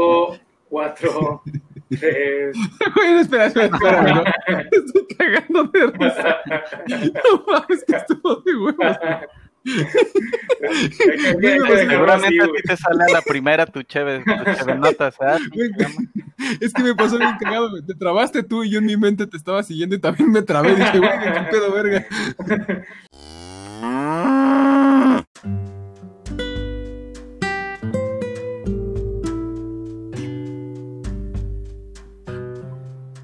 5, 4, 3. Güey, espera, espera, espera. ¿no? Estoy cagando de risa. No mames, que estuvo de huevos. Seguramente a ti te sale a la primera tu cheve, tu cheve notas, ¿eh? Es que me pasó bien cagado. Te trabaste tú y yo en mi mente te estaba siguiendo y también me trabé. Dije, güey, qué pedo, verga.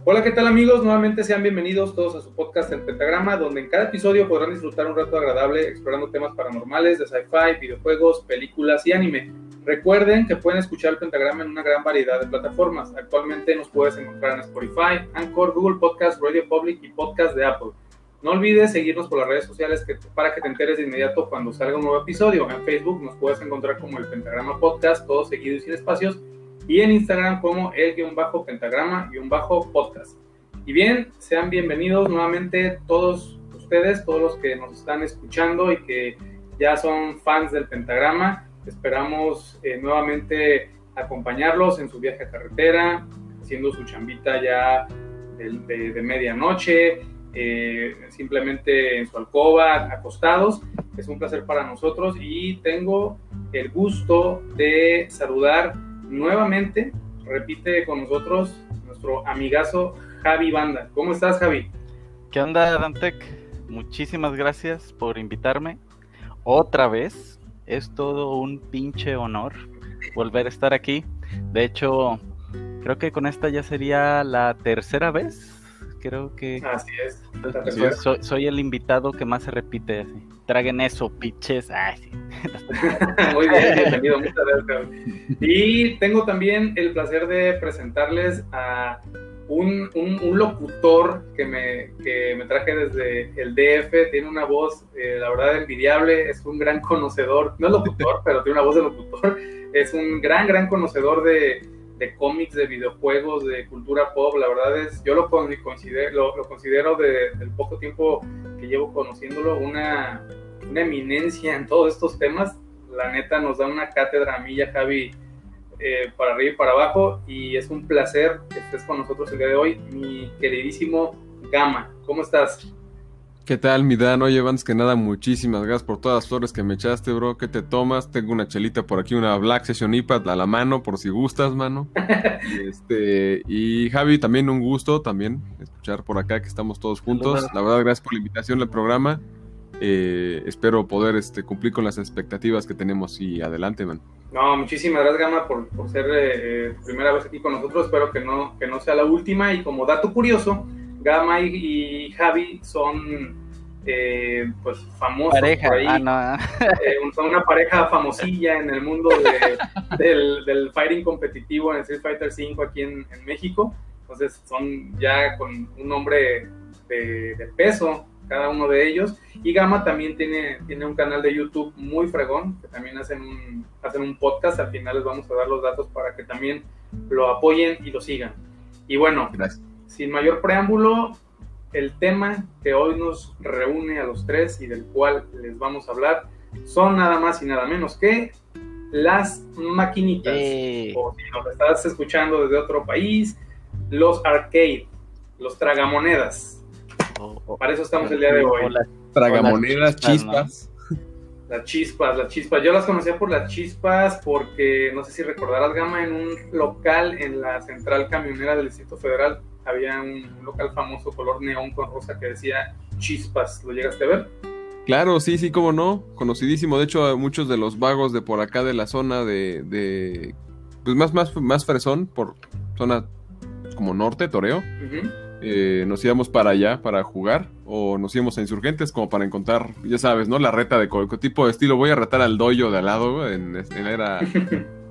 Hola, ¿qué tal amigos? Nuevamente sean bienvenidos todos a su podcast El Pentagrama, donde en cada episodio podrán disfrutar un rato agradable explorando temas paranormales de sci-fi, videojuegos, películas y anime. Recuerden que pueden escuchar El Pentagrama en una gran variedad de plataformas. Actualmente nos puedes encontrar en Spotify, Anchor, Google Podcast, Radio Public y Podcast de Apple. No olvides seguirnos por las redes sociales que- para que te enteres de inmediato cuando salga un nuevo episodio. En Facebook nos puedes encontrar como El Pentagrama Podcast, todo seguido y sin espacios y en Instagram como el-pentagrama-podcast. Y bien, sean bienvenidos nuevamente todos ustedes, todos los que nos están escuchando y que ya son fans del pentagrama. Esperamos eh, nuevamente acompañarlos en su viaje a carretera, haciendo su chambita ya de, de- de medianoche, eh, simplemente en su alcoba, acostados. Es un placer para nosotros y tengo el gusto de saludar nuevamente, repite con nosotros nuestro amigazo Javi Banda. ¿Cómo estás, Javi? ¿Qué onda, Dantec? Muchísimas gracias por invitarme. Otra vez, es todo un pinche honor volver a estar aquí. De hecho, creo que con esta ya sería la tercera vez. Creo que Así es. soy- soy el invitado que más se repite así. Traguen eso, pinches. Ay, sí. Muy bien, bienvenido, muchas gracias. Y tengo también el placer de presentarles a un, un- un locutor que me, que me traje desde el DF. Tiene una voz, eh, la verdad, envidiable. Es un gran conocedor, no es locutor, pero tiene una voz de locutor. Es un gran, gran conocedor de, de cómics, de videojuegos, de cultura pop. La verdad es, yo lo, con- considero, lo, considero de- del poco tiempo que llevo conociéndolo una, una eminencia en todos estos temas. La neta nos da una cátedra a mí y Javi eh, para arriba y para abajo y es un placer que estés con nosotros el día de hoy, mi queridísimo Gama. ¿Cómo estás? ¿Qué tal, mi Dan? Oye, antes que nada, muchísimas gracias por todas las flores que me echaste, bro. ¿Qué te tomas? Tengo una chelita por aquí, una Black Session IPA a la mano, por si gustas, mano. Y, este, y Javi, también un gusto también escuchar por acá que estamos todos juntos. La verdad, gracias por la invitación al programa. Eh, espero poder este, cumplir con las expectativas que tenemos y adelante, man. No, muchísimas gracias Gama por, por ser eh, eh, primera vez aquí con nosotros. Espero que no, que no sea la última. Y como dato curioso, Gama y, y Javi son eh, pues famosos Pareja. por ahí. Ah, no. Eh, son una pareja famosilla en el mundo de- del, del fighting competitivo en Street Fighter V aquí en, en México. Entonces son ya con un nombre de, de peso cada uno de ellos. Y Gama también tiene, tiene un canal de YouTube muy fregón, que también hacen un, hacen un podcast. Al final les vamos a dar los datos para que también lo apoyen y lo sigan. Y bueno, Gracias. Sin mayor preámbulo, el tema que hoy nos reúne a los tres y del cual les vamos a hablar son nada más y nada menos que las maquinitas. Eh, O si nos estás escuchando desde otro país, los arcade, los tragamonedas. o- o- Para eso estamos el día de hoy. Hola. Tragamonedas, chispas, chispas. Las chispas, las chispas. Yo las conocía por las chispas porque, no sé si recordarás, Gama, en un local en la central camionera del Distrito Federal había un, local famoso color neón con rosa que decía chispas. ¿Lo llegaste a ver? Claro, sí, sí, cómo no. Conocidísimo. De hecho, muchos de los vagos de por acá de la zona de. de pues más, más, más fresón, por zona como norte, Toreo. Eh, nos íbamos para allá para jugar. O nos íbamos a insurgentes como para encontrar, ya sabes, ¿no? La reta de tipo de estilo. Voy a retar al doyo de al lado, en, en era.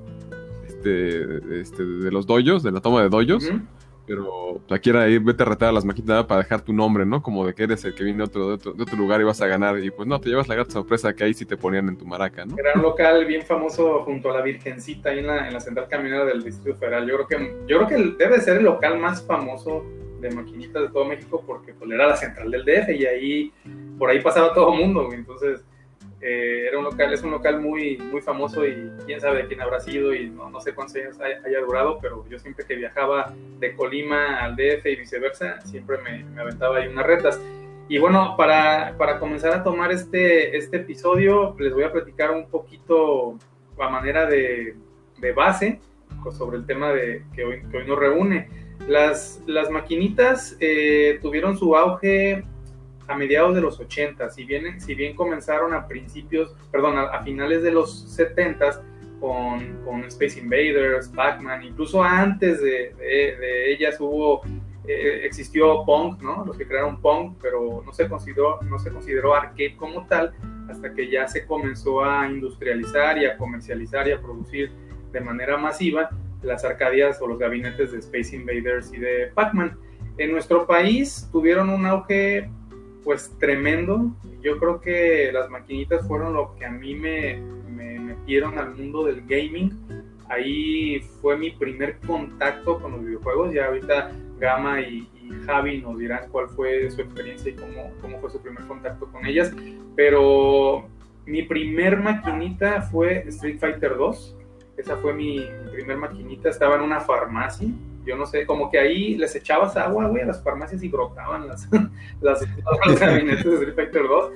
este, este, de los doyos, de la toma de doyos. Ujú. Pero aquí era ir, vete a retar a las maquinitas para dejar tu nombre, ¿no? Como de que eres el que viene de otro, de otro, lugar y vas a ganar. Y pues no, te llevas la grata sorpresa que ahí sí te ponían en tu maraca, ¿no? Era un local bien famoso junto a la Virgencita ahí en la, en la central camionera del Distrito Federal. Yo creo que yo creo que debe ser el local más famoso de maquinitas de todo México porque pues, era la central del DF y ahí por ahí pasaba todo el mundo. Entonces Eh, era un local, es un local muy, muy famoso y quién sabe de quién habrá sido y no, no sé cuántos años haya, durado, pero yo siempre que viajaba de Colima al DF y viceversa, siempre me, me aventaba ahí unas retas. Y bueno, para, para, comenzar a tomar este, este episodio, les voy a platicar un poquito a manera de, de base sobre el tema de, que, hoy, que hoy nos reúne. Las, las maquinitas eh, tuvieron su auge a mediados de los 80, si bien, si bien comenzaron a principios, perdón, a, finales de los 70 con, con Space Invaders, Pac-Man, incluso antes de, de, ellas hubo, eh, existió Pong, ¿no? Los que crearon Pong, pero no se, consideró, no se consideró arcade como tal hasta que ya se comenzó a industrializar y a comercializar y a producir de manera masiva las arcadias o los gabinetes de Space Invaders y de Pac-Man. En nuestro país tuvieron un auge pues tremendo. Yo creo que las maquinitas fueron lo que a mí me, me metieron al mundo del gaming. Ahí fue mi primer contacto con los videojuegos. Ya ahorita Gama y, Javi nos dirán cuál fue su experiencia y cómo, cómo fue su primer contacto con ellas. Pero mi primer maquinita fue Street Fighter 2 esa fue mi, primer maquinita, estaba en una farmacia. Yo no sé, como que ahí les echabas agua, güey, a las farmacias y brotaban las, las, los gabinetes de Street Fighter 2.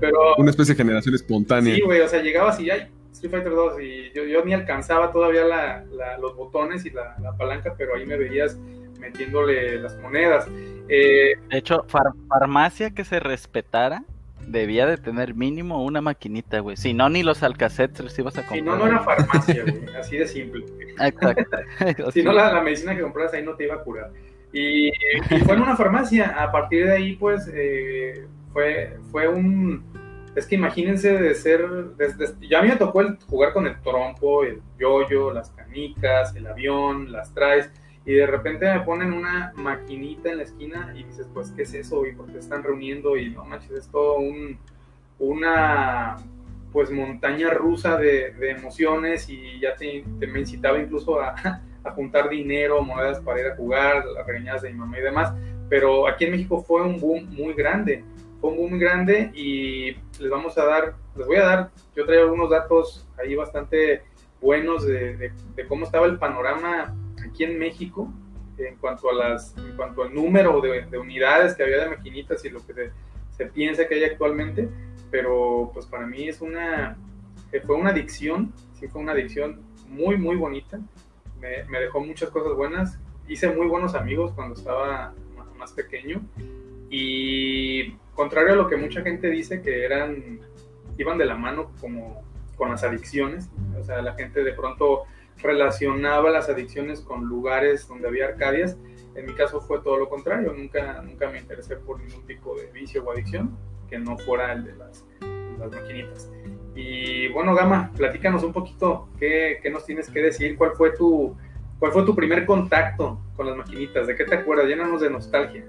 Pero, una especie de generación espontánea. Sí, güey, o sea, llegabas y ya Street Fighter 2 y yo, yo ni alcanzaba todavía la, los botones y la, palanca, pero ahí me veías metiéndole las monedas. Eh, de hecho, farmacia que se respetara debía de tener mínimo una maquinita, güey. Si no, ni los alcacetes los ibas a comprar. Si no, no era farmacia, güey. Así de simple. Exacto. si no, la, medicina que compras ahí no te iba a curar. Y, fue en una farmacia. A partir de ahí, pues, eh, fue, fue un... Es que imagínense de ser... Desde, ya a mí me tocó el, jugar con el trompo, el yoyo, las canicas, el avión, las traes y de repente me ponen una maquinita en la esquina y dices, pues, ¿qué es eso? ¿Y por qué están reuniendo? Y no manches, es todo un, una pues montaña rusa de, emociones y ya te, me incitaba incluso a, a, juntar dinero, monedas para ir a jugar, las regañadas de mi mamá y demás, pero aquí en México fue un boom muy grande, fue un boom muy grande y les vamos a dar, les voy a dar, yo traigo algunos datos ahí bastante buenos de, de cómo estaba el panorama aquí en México en cuanto a las en cuanto al número de, unidades que había de maquinitas y lo que se, piensa que hay actualmente pero pues para mí es una eh, fue una adicción sí fue una adicción muy muy bonita. Me, me, dejó muchas cosas buenas. Hice muy buenos amigos cuando estaba más pequeño. Y contrario a lo que mucha gente dice que eran iban de la mano como con las adicciones o sea la gente de pronto relacionaba las adicciones con lugares donde había arcadias. En mi caso fue todo lo contrario, nunca, nunca me interesé por ningún tipo de vicio o adicción que no fuera el de las, las maquinitas. Y bueno, Gama, platícanos un poquito qué, qué, nos tienes que decir, cuál fue, tu, cuál fue tu primer contacto con las maquinitas, de qué te acuerdas, llénanos de nostalgia.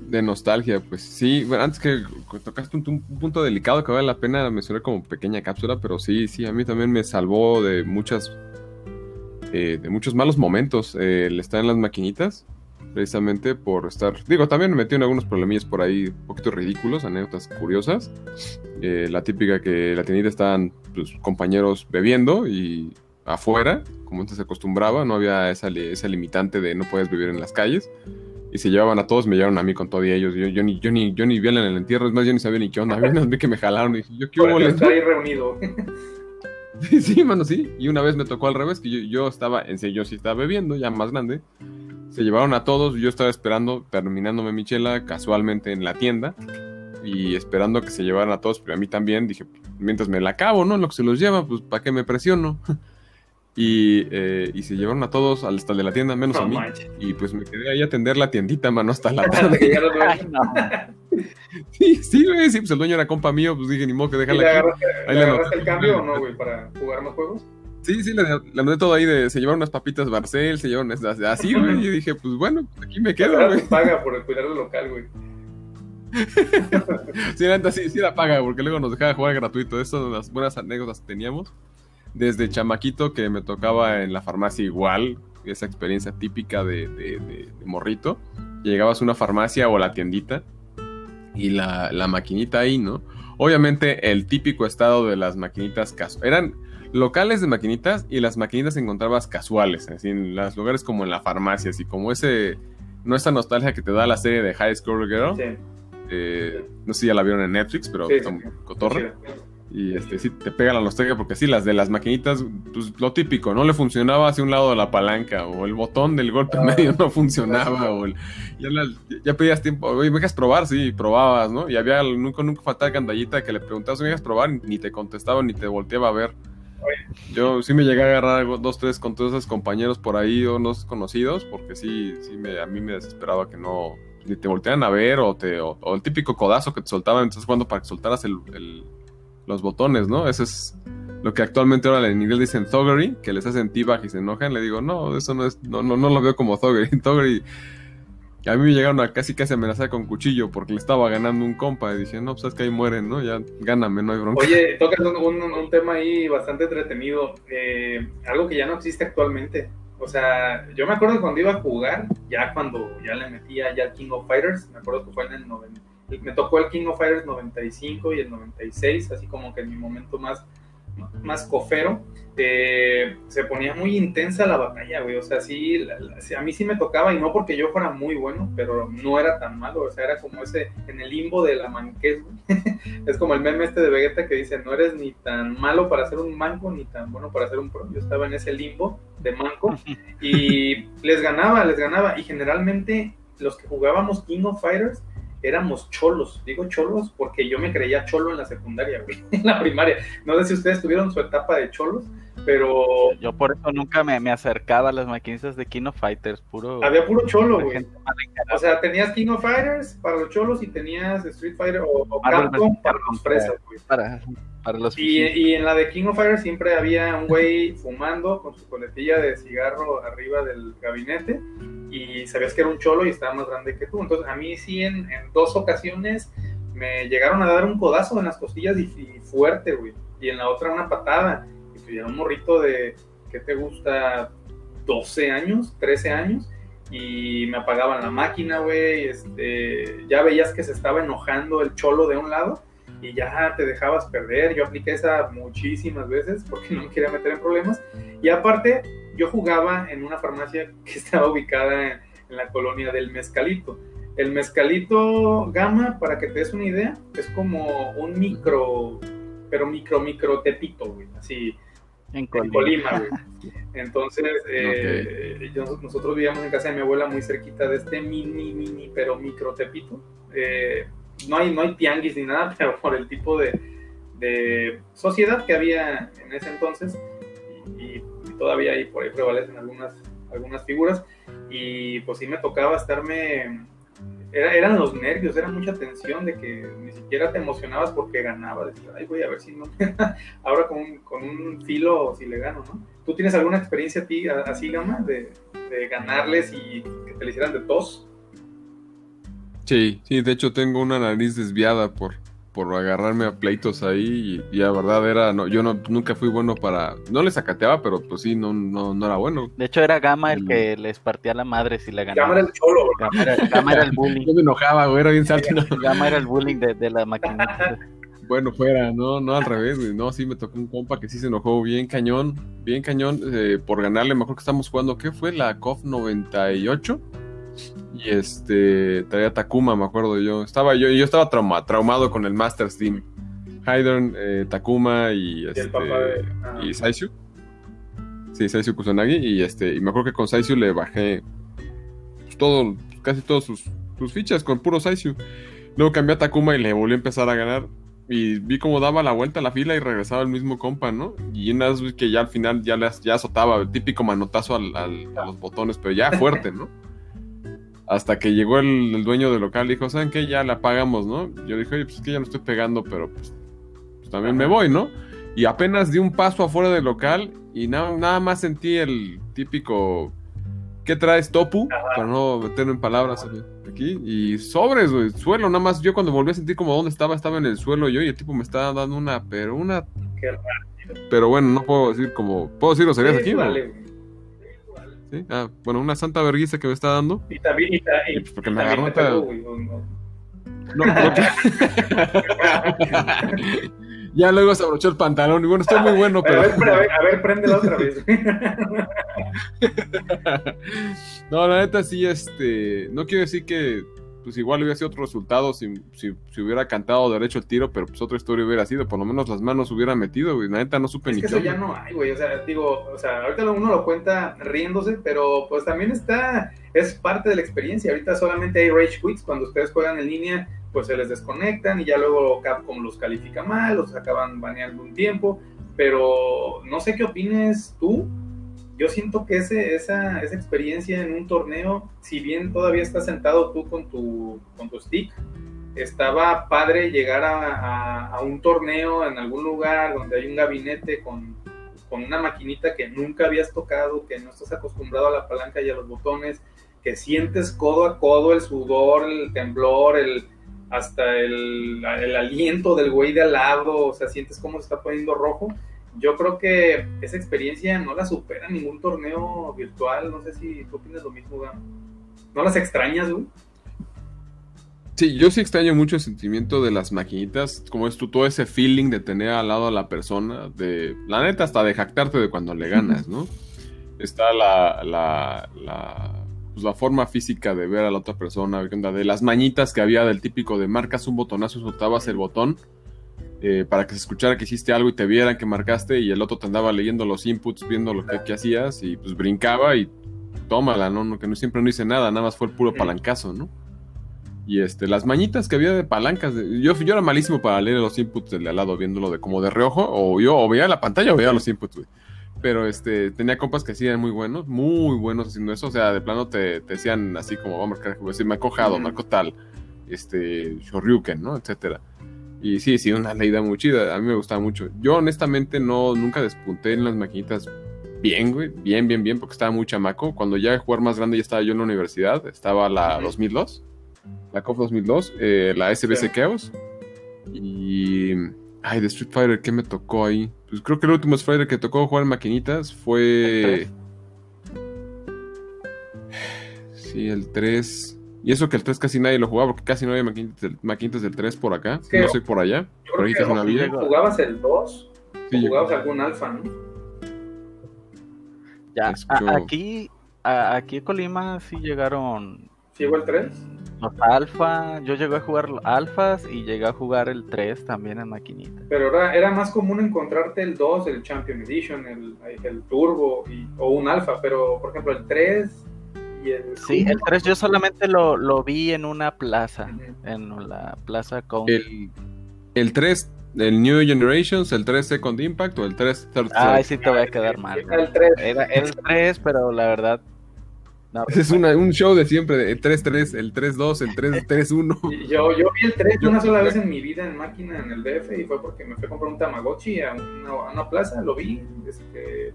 De nostalgia, pues sí, bueno, antes que tocaste un, un, punto delicado que vale la pena mencionar como pequeña cápsula, pero sí, sí, a mí también me salvó de muchas eh, de muchos malos momentos eh, el estar en las maquinitas, precisamente por estar, digo, también me metí en algunos problemillas por ahí un poquito ridículos, anécdotas curiosas, eh, la típica que la tiendita estaban pues, compañeros bebiendo y afuera, como antes se acostumbraba, no había esa, esa limitante de no puedes vivir en las calles. Y se llevaban a todos, me llevaron a mí con todo y ellos. Yo, yo, ni, yo, ni, yo ni vi en el entierro, es más, yo ni sabía ni qué onda. vi que me jalaron y dije, yo quiero ahí reunido. sí, mano, sí. Y una vez me tocó al revés, que yo, estaba, en serio, yo sí estaba bebiendo, ya más grande. Se llevaron a todos, yo estaba esperando, terminándome mi chela casualmente en la tienda y esperando que se llevaran a todos, pero a mí también dije, mientras me la acabo, ¿no? Lo que se los lleva, pues ¿para qué me presiono? Y, eh, y, se llevaron a todos hasta el de la tienda, menos a mí. Y pues me quedé ahí a atender la tiendita, mano, hasta la tarde. sí, sí, güey, sí, pues el dueño era compa mío, pues dije, ni modo que déjale. ¿Le agarraste, el cambio o no, güey, para jugar más juegos? Sí, sí, le, le todo ahí de, se llevaron unas papitas Barcel, se llevaron así, güey, y dije, pues bueno, aquí me quedo, güey. paga por cuidar el local, güey. sí, la sí, sí la paga, porque luego nos dejaba jugar gratuito. Estas son las buenas anécdotas que teníamos desde chamaquito que me tocaba en la farmacia igual, esa experiencia típica de, morrito. Llegabas a una farmacia o a la tiendita y la, maquinita ahí, ¿no? Obviamente, el típico estado de las maquinitas caso. Eran locales de maquinitas y las maquinitas encontrabas casuales, así en los lugares como en la farmacia, así como ese. No esa nostalgia que te da la serie de High School Girl. Sí. Eh, no sé si ya la vieron en Netflix, pero Sí, está sí. muy cotorra. Sí. Y este, sí, te pega la nostalgia porque sí, las de las maquinitas, pues lo típico, no le funcionaba hacia un lado de la palanca, o el botón del golpe Ah, medio no funcionaba, o el- ya, pedías tiempo, oye, ¿me dejas probar? Sí, probabas, ¿no? Y había nunca, nunca faltaba candallita que le preguntabas, ¿me dejas probar? Ni te contestaba, ni te volteaba a ver. Yo sí me llegué a agarrar dos, tres con todos esos compañeros por ahí o unos conocidos, porque sí, sí me, a mí me desesperaba que no, ni te voltearan a ver, o, te, o, o el típico codazo que te soltaban, entonces jugando para que soltaras el, el- los botones, ¿no? Ese es lo que actualmente ahora en inglés dicen thuggery, que les hacen t-bag y se enojan. Le digo, no, eso no es, no, no, no lo veo como thuggery. Thuggery, a mí me llegaron a casi casi amenazar con cuchillo porque le estaba ganando un compa y dije, no, pues es que ahí mueren, ¿no? Ya gáname, no hay bronca. Oye, tocas un, un- un tema ahí bastante entretenido, eh, algo que ya no existe actualmente. O sea, yo me acuerdo cuando iba a jugar, ya cuando ya le metía ya King of Fighters, me acuerdo que fue en el 90, me tocó el King of Fighters 95 y el 96, así como que en mi momento más, más cofero, eh, se ponía muy intensa la batalla, güey. O sea, sí, la- la- sí, a mí sí me tocaba, y no porque yo fuera muy bueno, pero no era tan malo. O sea, era como ese, en el limbo de la manquez, güey. es como el meme este de Vegeta que dice, no eres ni tan malo para ser un manco, ni tan bueno para ser un pro. Yo estaba en ese limbo de manco, y les ganaba, les ganaba. Y generalmente los que jugábamos King of Fighters, éramos cholos. Digo cholos porque yo me creía cholo en la secundaria, güey, en la primaria. No sé si ustedes tuvieron su etapa de cholos, pero Yo por eso nunca me, me acercaba a las maquinistas de Kino Fighters, puro. había puro cholo, güey. O sea, tenías King of Fighters para los cholos y tenías Street Fighter o, o Capcom para los güey. para, para los Y, y en la de King of Fighters siempre había un güey fumando con su coletilla de cigarro arriba del gabinete y sabías que era un cholo y estaba más grande que tú. Entonces a mí sí en, en dos ocasiones me llegaron a dar un codazo en las costillas y, y fuerte, güey. Y en la otra una patada. Un morrito de, ¿qué te gusta? 12 años, 13 años. Y me apagaban la máquina, güey. Este, ya veías que se estaba enojando el cholo de un lado y ya te dejabas perder. Yo apliqué esa muchísimas veces porque no quería meter en problemas. Y aparte, yo jugaba en una farmacia que estaba ubicada en, en la colonia del Mezcalito. El Mezcalito Gama, para que te des una idea, es como un micro, pero micro, micro tepito, güey. Así, en en Colima. Güey. Entonces, eh, yo- nosotros vivíamos en casa de mi abuela muy cerquita de este mini, mini, pero micro tepito. Eh, no, hay, no hay tianguis ni nada, pero por el tipo de, de sociedad que había en ese entonces, y, y todavía ahí por ahí prevalecen algunas, algunas figuras, y pues sí me tocaba estarme... Era, eran los nervios, era mucha tensión de que ni siquiera te emocionabas porque ganaba. Decías, ay, voy a ver si no ahora con un, con un filo si le gano, ¿no? ¿Tú tienes alguna experiencia a ti, así, Gama, de, de ganarles y que te le hicieran de tos? Sí, sí, de hecho tengo una nariz desviada por, por agarrarme a pleitos ahí y, y la verdad era, no, yo no, nunca fui bueno para, no le sacateaba, pero pues sí, no, no, no era bueno. De hecho, era Gama el que les partía la madre si le Gama ganaba. era el cholo, güey. Gama era, Gama era el bullying. Yo me enojaba, güey, era bien saltino. Gama era el bullying de, de la maquinita. Bueno, fuera, no, no al revés, güey. No, sí me tocó un compa que sí se enojó bien cañón, bien cañón eh, por ganarle. Mejor que estamos jugando, ¿qué fue? La KOF 98. Y este, traía Takuma, me acuerdo yo. Estaba yo, yo estaba trauma, traumado con el Masters Team. Haydn, eh, Takuma y Y este, el papá de... ah, y Saisyu. Sí, Saisyu Kusanagi. Y este, y me acuerdo que con Saisyu le bajé pues, todo, casi todas sus, sus fichas con puro Saisyu. Luego cambié a Takuma y le volví a empezar a ganar. Y vi cómo daba la vuelta a la fila y regresaba el mismo compa, ¿no? Y una vez vi que ya al final ya, le, ya azotaba el típico manotazo al- al- a los botones, pero ya fuerte, ¿no? Hasta que llegó el, el dueño del local y dijo, ¿saben qué? Ya la pagamos, ¿no? Yo dije, oye, pues es que ya no estoy pegando, pero pues, pues también me voy, ¿no? Y apenas di un paso afuera del local y na- nada más sentí el típico ¿qué traes topu? Para no meterlo en palabras aquí. Y sobres, güey, suelo, nada más. Yo cuando volví a sentir como dónde estaba, estaba en el suelo yo y el tipo me estaba dando una, pero una. Qué. Pero bueno, no puedo decir como. ¿Puedo decir groserías sí, aquí? vale. ¿Sí? Ah, bueno, una santa vergüenza que me está dando. Y también, y, ta- y- Y pues porque y me agarró te no. no, ya luego se abrochó el pantalón y bueno, estoy muy bueno, pero... A ver, a ver, a ver préndela otra vez. no, la neta sí, este, no quiero decir que pues igual hubiera sido otro resultado si, si, hubiera cantado derecho el tiro, pero pues otra historia hubiera sido, por lo menos las manos hubiera metido, güey. La neta no supe es ni que eso ya no hay, güey. O sea, digo, o sea, ahorita uno lo cuenta riéndose, pero pues también está, es parte de la experiencia. Ahorita solamente hay rage quits cuando ustedes juegan en línea, pues se les desconectan y ya luego Capcom los califica mal, los acaban baneando un tiempo. Pero no sé qué opines tú yo siento que ese, esa, esa experiencia en un torneo, si bien todavía estás sentado tú con tu, con tu stick, estaba padre llegar a, un torneo en algún lugar donde hay un gabinete con, con, una maquinita que nunca habías tocado, que no estás acostumbrado a la palanca y a los botones, que sientes codo a codo el sudor, el temblor, el, hasta el, el aliento del güey de al lado, o sea, sientes cómo se está poniendo rojo yo creo que esa experiencia no la supera ningún torneo virtual. No sé si tú opinas lo mismo, güey. ¿No las extrañas, güey? Sí, yo sí extraño mucho el sentimiento de las maquinitas, como es tú, todo ese feeling de tener al lado a la persona, de la neta hasta de jactarte de cuando le ganas, ¿no? Está la, la, la, pues la forma física de ver a la otra persona, de las mañitas que había del típico de marcas un botonazo, soltabas el botón, eh, para que se escuchara que hiciste algo y te vieran que marcaste y el otro te andaba leyendo los inputs, viendo lo que, hacías y pues brincaba y tómala, ¿no? Que no siempre no hice nada, nada más fue el puro palancazo, ¿no? Y este, las mañitas que había de palancas, yo, yo era malísimo para leer los inputs del de al lado, viéndolo de como de reojo, o yo o veía la pantalla o veía los inputs, Pero este, tenía compas que sí eran muy buenos, muy buenos haciendo eso. O sea, de plano te, decían así como, vamos a marcar, decir, me ha cojado, marco tal, este, Shoryuken, ¿no? Etcétera. Y sí, sí, una leída muy chida. A mí me gustaba mucho. Yo, honestamente, no, nunca despunté en las maquinitas bien, güey. Bien, bien, bien, porque estaba muy chamaco. Cuando ya jugar más grande, ya estaba yo en la universidad. Estaba la 2002, la COF 2002, eh, la SBC Chaos. Y. Ay, de Street Fighter, ¿qué me tocó ahí? Pues creo que el último Street Fighter que tocó jugar en maquinitas fue. Sí, el 3. Y eso que el 3 casi nadie lo jugaba porque casi no había maquinitas del, 3 por acá. no sé por allá. por ahí que una vida. ¿Jugabas el 2? Sí, ¿Jugabas algún alfa, no? Ya, aquí, aquí en Colima sí llegaron. ¿Sí llegó el 3? Los alfa, yo llegué a jugar alfas y llegué a jugar el 3 también en maquinita. Pero era, era más común encontrarte el 2, el Champion Edition, el, el Turbo y, o un alfa, pero por ejemplo el 3 sí, el 3 yo solamente lo, vi en una plaza, en la plaza con... El, el 3, el New Generations, el 3 Second Impact o el 3 Third Ay, sí te voy a quedar mal. El 3. Era el 3, pero la verdad... es un show de siempre, el 3-3, el 3-2, el 3-3-1. Yo, yo vi el 3 una sola vez en mi vida en máquina en el DF y fue porque me fui a comprar un Tamagotchi a una, a una plaza, lo vi, este,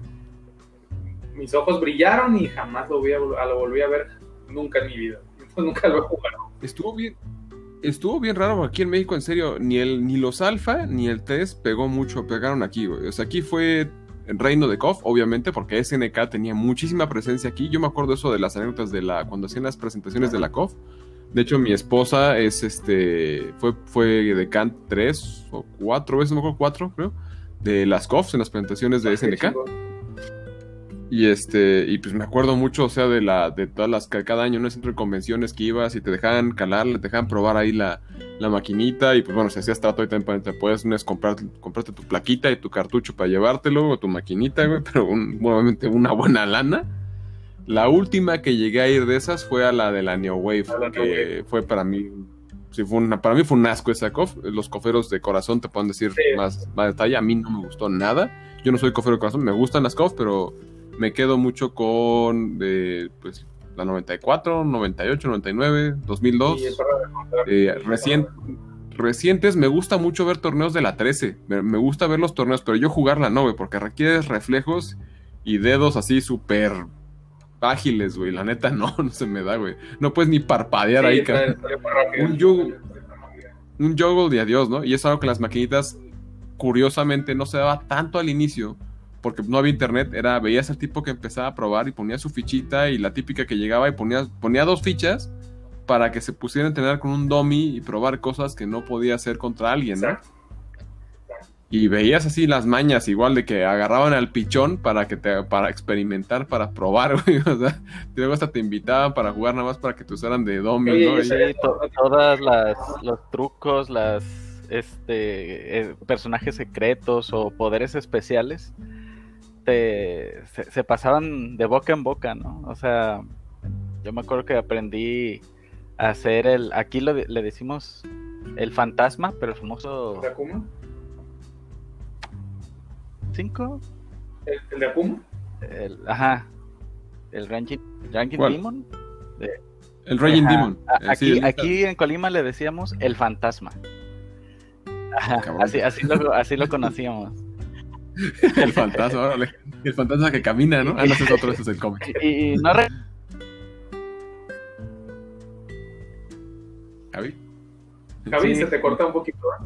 mis ojos brillaron y jamás lo, a, lo volví a ver nunca en mi vida. nunca lo he jugado. Estuvo bien. Estuvo bien raro aquí en México, en serio, ni el ni los alfa ni el 3 pegó mucho, pegaron aquí, güey. O sea, aquí fue el reino de KOF, obviamente, porque SNK tenía muchísima presencia aquí. Yo me acuerdo eso de las anécdotas de la cuando hacían las presentaciones de la KOF. De hecho, mi esposa es este fue fue de Kant tres o cuatro veces, no me acuerdo, cuatro, creo, de las KOFs en las presentaciones de ah, SNK. Y este, y pues me acuerdo mucho, o sea, de la, de todas las cada año en el centro de convenciones que ibas y te dejaban calar, te dejaban probar ahí la, la maquinita, y pues bueno, si hacías trato y también te puedes es comprar, comprarte tu plaquita y tu cartucho para llevártelo, o tu maquinita, güey, pero un, nuevamente una buena lana. La última que llegué a ir de esas fue a la de la Neo Wave, que fue para mí, sí, fue una, para mí fue un asco esa cof. Los coferos de corazón te pueden decir más, más detalle. A mí no me gustó nada. Yo no soy cofero de corazón, me gustan las cof, pero me quedo mucho con eh, pues, la 94, 98, 99, 2002. Eh, recientes, me gusta mucho ver torneos de la 13. Me, gusta ver los torneos, pero yo jugar la 9 porque requiere reflejos y dedos así súper ágiles, güey. La neta no, no se me da, güey. No puedes ni parpadear ahí, Un juggle, un juggle de adiós, ¿no? Y es algo que las maquinitas, curiosamente, no se daba tanto al inicio porque no había internet, era, veías al tipo que empezaba a probar y ponía su fichita y la típica que llegaba y ponía, ponía dos fichas para que se pusiera a entrenar con un dummy y probar cosas que no podía hacer contra alguien, ¿no? Y veías así las mañas, igual de que agarraban al pichón para que te, para experimentar, para probar, güey. O sea, luego hasta te invitaban para jugar nada más para que te usaran de dummy, Oye, ¿no? Y- Sí, to- todas las los trucos, las este eh, personajes secretos o poderes especiales te, se, se pasaban de boca en boca, ¿no? O sea, yo me acuerdo que aprendí a hacer el aquí lo le decimos el fantasma, pero el famoso ¿El de Akuma? 5, ¿El, el de Akuma? el ajá, el Ranging, Ranging ¿Cuál? Demon. el Raging Ajá. Demon. Eh, Aquí, sí, el- aquí en Colima le decíamos el fantasma. Ajá, Cabrón. así, así, lo, así lo conocíamos. el fantasma, órale. El fantasma que camina, ¿no? Ah, no, ese es otro, ese es el cómic. Y, no re- Javi. Javi, Sí. se te corta un poquito. ¿eh?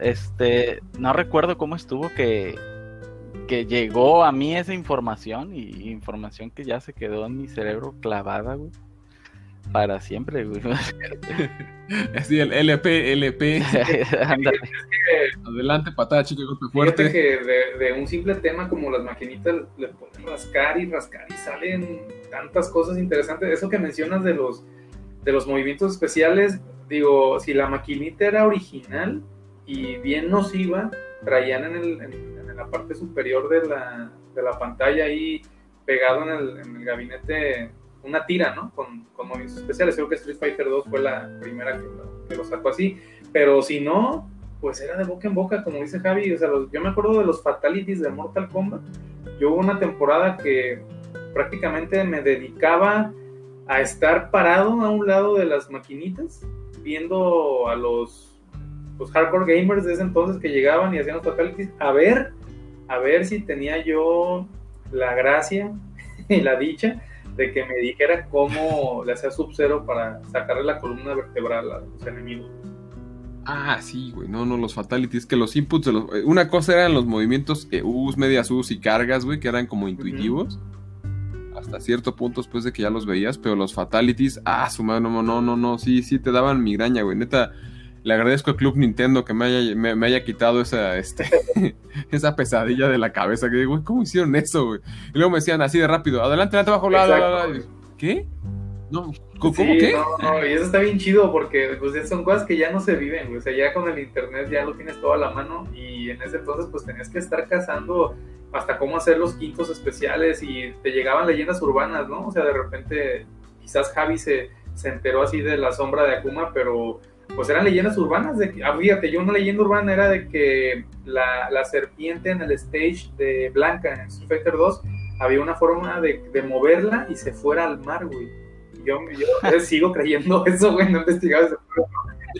este no recuerdo cómo estuvo que, que llegó a mí esa información y información que ya se quedó en mi cerebro clavada, güey. Para siempre, güey. Así el LP, LP. Ándale. Adelante, patada, chica, golpe Fíjate fuerte. que de, de un simple tema como las maquinitas le puedes rascar y rascar y salen tantas cosas interesantes. Eso que mencionas de los, de los movimientos especiales, digo, si la maquinita era original y bien nociva, traían en, el- en- en la parte superior de la, de la pantalla ahí pegado en el, en el gabinete una tira, ¿no? Con, movimientos especiales. Creo que Street Fighter 2 fue la primera que lo, sacó así. Pero si no, pues era de boca en boca, como dice Javi. O sea, yo me acuerdo de los fatalities de Mortal Kombat. Yo hubo una temporada que prácticamente me dedicaba a estar parado a un lado de las maquinitas, viendo a los, los hardcore gamers de ese entonces que llegaban y hacían los fatalities, a ver, a ver si tenía yo la gracia y la dicha de que me dijera cómo le hacía Sub-Zero para sacarle la columna vertebral a los enemigos. Ah, sí, güey. No, no, los fatalities. Que los inputs de los. eh, Una cosa eran los movimientos eh, U's, medias U's y cargas, güey, que eran como intuitivos. Hasta cierto punto después de que ya los veías. Pero los fatalities, ah, su madre, no, no, no, no. Sí, sí, te daban migraña, güey. Neta, le agradezco al Club Nintendo que me haya, me, me haya quitado esa, este, esa pesadilla de la cabeza. Que digo, ¿cómo hicieron eso, güey? Y luego me decían así de rápido: adelante, adelante, abajo, la, la, ¿Qué? No, ¿cómo Sí, qué? No, no, y eso está bien chido porque pues, son cosas que ya no se viven, güey. O sea, ya con el internet ya lo tienes todo a la mano y en ese entonces pues tenías que estar cazando hasta cómo hacer los quintos especiales y te llegaban leyendas urbanas, ¿no? O sea, de repente quizás Javi se, se enteró así de la sombra de Akuma, pero pues eran leyendas urbanas de que, ah, fíjate, yo una leyenda urbana era de que la, la serpiente en el stage de Blanca en Street Fighter 2 había una forma de, de moverla y se fuera al mar, güey. Yo, yo sigo creyendo eso, güey, no he investigado eso.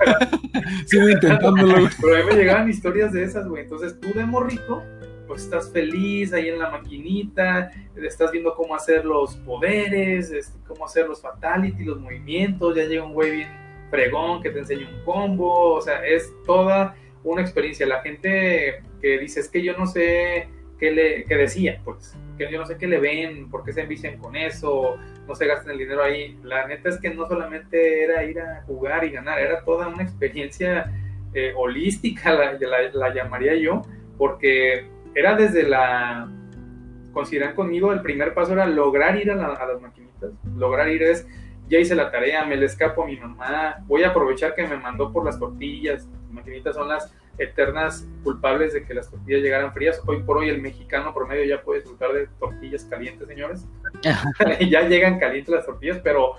Sigo intentándolo, güey. Pero a mí me llegaban historias de esas, güey. Entonces tú de morrito, pues estás feliz ahí en la maquinita, estás viendo cómo hacer los poderes, este, cómo hacer los fatality, los movimientos, ya llega un güey bien fregón que te enseña un combo, o sea, es toda una experiencia. La gente que dice, es que yo no sé qué le qué decía, pues, que yo no sé qué le ven, por qué se envician con eso, no se gastan el dinero ahí. La neta es que no solamente era ir a jugar y ganar, era toda una experiencia eh, holística, la, la, la llamaría yo, porque era desde la, consideran conmigo, el primer paso era lograr ir a las maquinitas, lograr ir es, ya hice la tarea, me le escapo a mi mamá, voy a aprovechar que me mandó por las tortillas, las maquinitas son las eternas culpables de que las tortillas llegaran frías, hoy por hoy el mexicano promedio ya puede disfrutar de tortillas calientes, señores, ya llegan calientes las tortillas, pero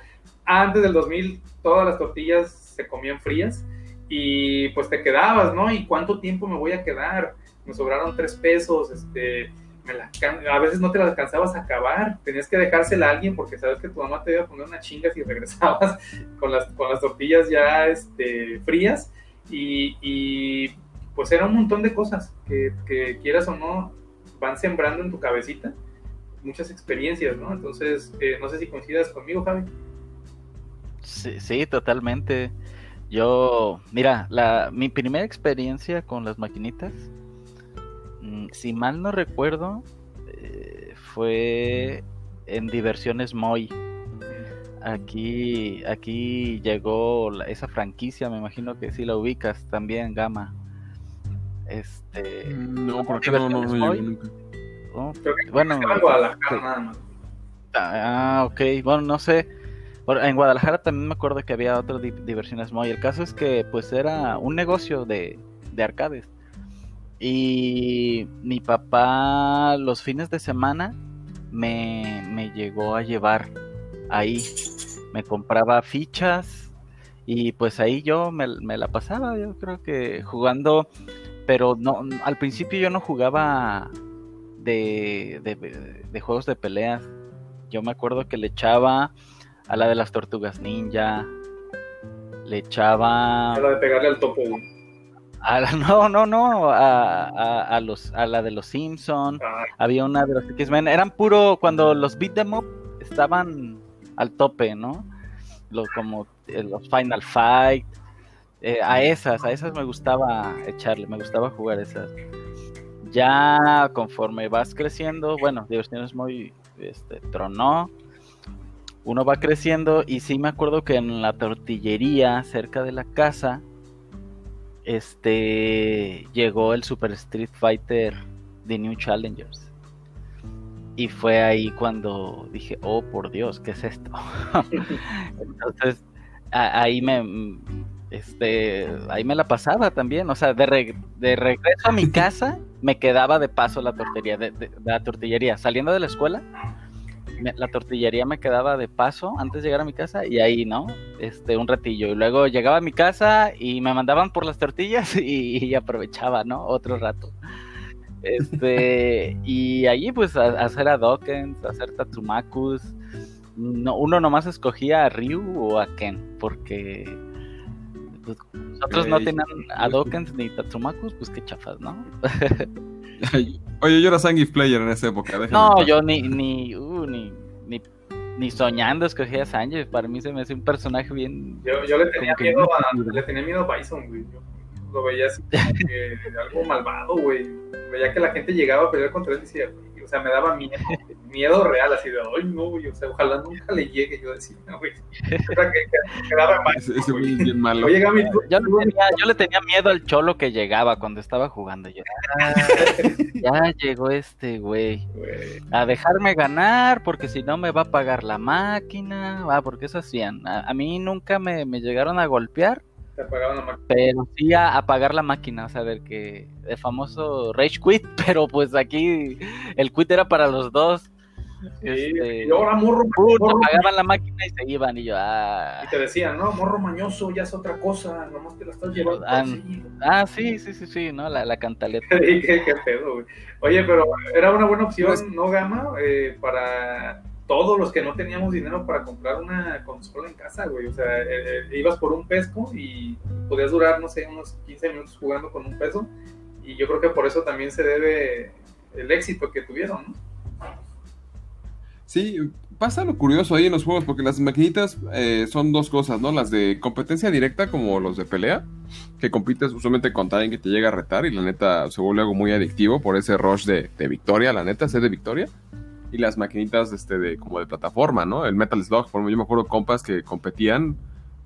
antes del 2000 todas las tortillas se comían frías y pues te quedabas, ¿no? ¿Y cuánto tiempo me voy a quedar? Me sobraron tres pesos, este, la a veces no te las alcanzabas a acabar, tenías que dejársela a alguien porque sabes que tu mamá te iba a poner una chinga si regresabas con las, con las tortillas ya este, frías y, pues era un montón de cosas que, que quieras o no van sembrando en tu cabecita muchas experiencias, ¿no? Entonces, eh, no sé si coincidas conmigo, Javi. Sí, sí, totalmente. Yo, mira, la, mi primera experiencia con las maquinitas, si mal no recuerdo, eh, fue en Diversiones Moy. Aquí, aquí llegó la- esa franquicia, me imagino que sí la ubicas también, Gama. Este, No, por qué no, no, no llegó nunca. oh, bueno, en Guadalajara sí. nada más. Ah, ok. Bueno, no sé. En Guadalajara también me acuerdo que había otras di- diversiones muy. El caso es que pues era un negocio de, de arcades. Y mi papá los fines de semana me, me llegó a llevar ahí. Me compraba fichas y pues ahí yo me, la pasaba, yo creo que jugando, pero no, al principio yo no jugaba de, de, juegos de peleas. Yo me acuerdo que le echaba a la de las tortugas ninja, le echaba A la de pegarle al topo. A la, no, no, no, a, a, a los, a la de los Simpson, Ah, había una de los X-Men, eran puro cuando los beat them up estaban al tope, ¿no? Los, como eh, los Final Fight, eh, a esas, a esas me gustaba echarle, me gustaba jugar esas. Ya conforme vas creciendo, bueno, diversiones muy, este, tronó, uno va creciendo y sí me acuerdo que en la tortillería cerca de la casa, este, llegó el Super Street Fighter The New Challengers. Y fue ahí cuando dije, oh por Dios, ¿qué es esto? Entonces, a- ahí me, este, ahí me la pasaba también, o sea, de, de regreso a mi casa me quedaba de paso la tortillería, de, de- de la tortillería, saliendo de la escuela, me- la tortillería me quedaba de paso antes de llegar a mi casa y ahí, ¿no? Este, un ratillo. Y luego llegaba a mi casa y me mandaban por las tortillas y, y aprovechaba, ¿no? Otro rato. Este, y allí pues a, a hacer Hadokens, a hacer Tatsumakus. No, uno nomás escogía a Ryu o a Ken, porque pues, nosotros no tenían Hadokens ni Tatsumakus, pues qué chafas, ¿no? Oye, yo era Zangief Player en esa época. No, yo ni, ni, uh, ni, ni, ni soñando escogía a Sánchez. Para mí se me hace un personaje bien. yo, yo le tenía miedo a, le tenía miedo a Bison, güey. Yo lo veía así como que algo malvado, güey. Veía que la gente llegaba a pelear contra él y decía, güey, o sea, me daba miedo, miedo real, así de, ay, no, güey, o sea, ojalá nunca le llegue. Yo decía, no, güey, o sea, que, que quedaba en Bison, Ese, ese güey güey. es bien malo. Oye, Gami, tú, Yo le, tú- tenía, yo le tenía miedo al cholo que llegaba cuando estaba jugando. Yo, "Ah, ya llegó este güey. güey, A dejarme ganar, porque si no me va a pagar la máquina. Ah, porque eso hacían. A, a mí nunca me, me llegaron a golpear. Te apagaban la máquina. Pero sí a apagar la máquina, o sea, del que el famoso Rage Quit, pero pues aquí el quit era para los dos. Este, Y ahora morro, morro apagaban la máquina y se iban y yo, ah, Y te decían, no, morro mañoso, ya es otra cosa, nomás te la estás llevando Ah, así. ah, sí, sí, sí, sí, ¿no? La, la cantaleta. Sí, qué, qué pedo, güey. Oye, pero era una buena opción, ¿no, Gama? Eh, para todos los que no teníamos dinero para comprar una consola en casa, güey. O sea, eh, eh, ibas por un pesco y podías durar, no sé, unos 15 minutos jugando con un peso. Y yo creo que por eso también se debe el éxito que tuvieron, ¿no? Sí, pasa lo curioso ahí en los juegos, porque las maquinitas eh, son dos cosas, ¿no? Las de competencia directa, como los de pelea, que compites usualmente contra alguien que te llega a retar y la neta se vuelve algo muy adictivo por ese rush de, de victoria, la neta, ser de victoria. Y las maquinitas este, de, como de plataforma, ¿no? El Metal Slug, por yo me acuerdo compas que competían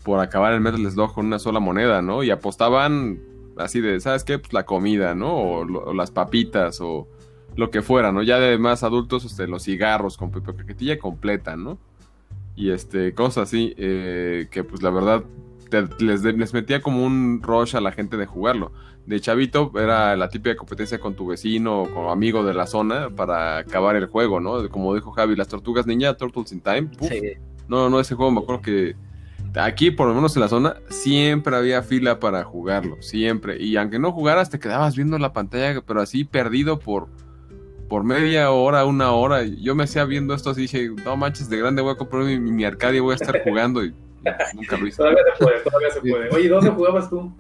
por acabar el Metal Slug con una sola moneda, ¿no? Y apostaban así de, ¿sabes qué? Pues la comida, ¿no? O, las papitas, o lo que fuera, ¿no? Ya de más adultos, este, los cigarros con paquetilla completa, ¿no? Y este, cosas así, eh, que pues la verdad te- les, metía como un rush a la gente de jugarlo. De chavito era la típica competencia con tu vecino o con amigo de la zona para acabar el juego, ¿no? Como dijo Javi, las tortugas ninja, Turtles in Time, puf, Sí. no, no, ese juego me acuerdo que aquí, por lo menos en la zona, siempre había fila para jugarlo, siempre. Y aunque no jugaras, te quedabas viendo la pantalla, pero así perdido por, por media hora, una hora. Yo me hacía viendo esto así, dije, no manches, de grande voy a comprar mi, mi arcade y voy a estar jugando. Y, nunca lo hice. Todavía se puede, todavía se puede. Oye, ¿dónde jugabas tú?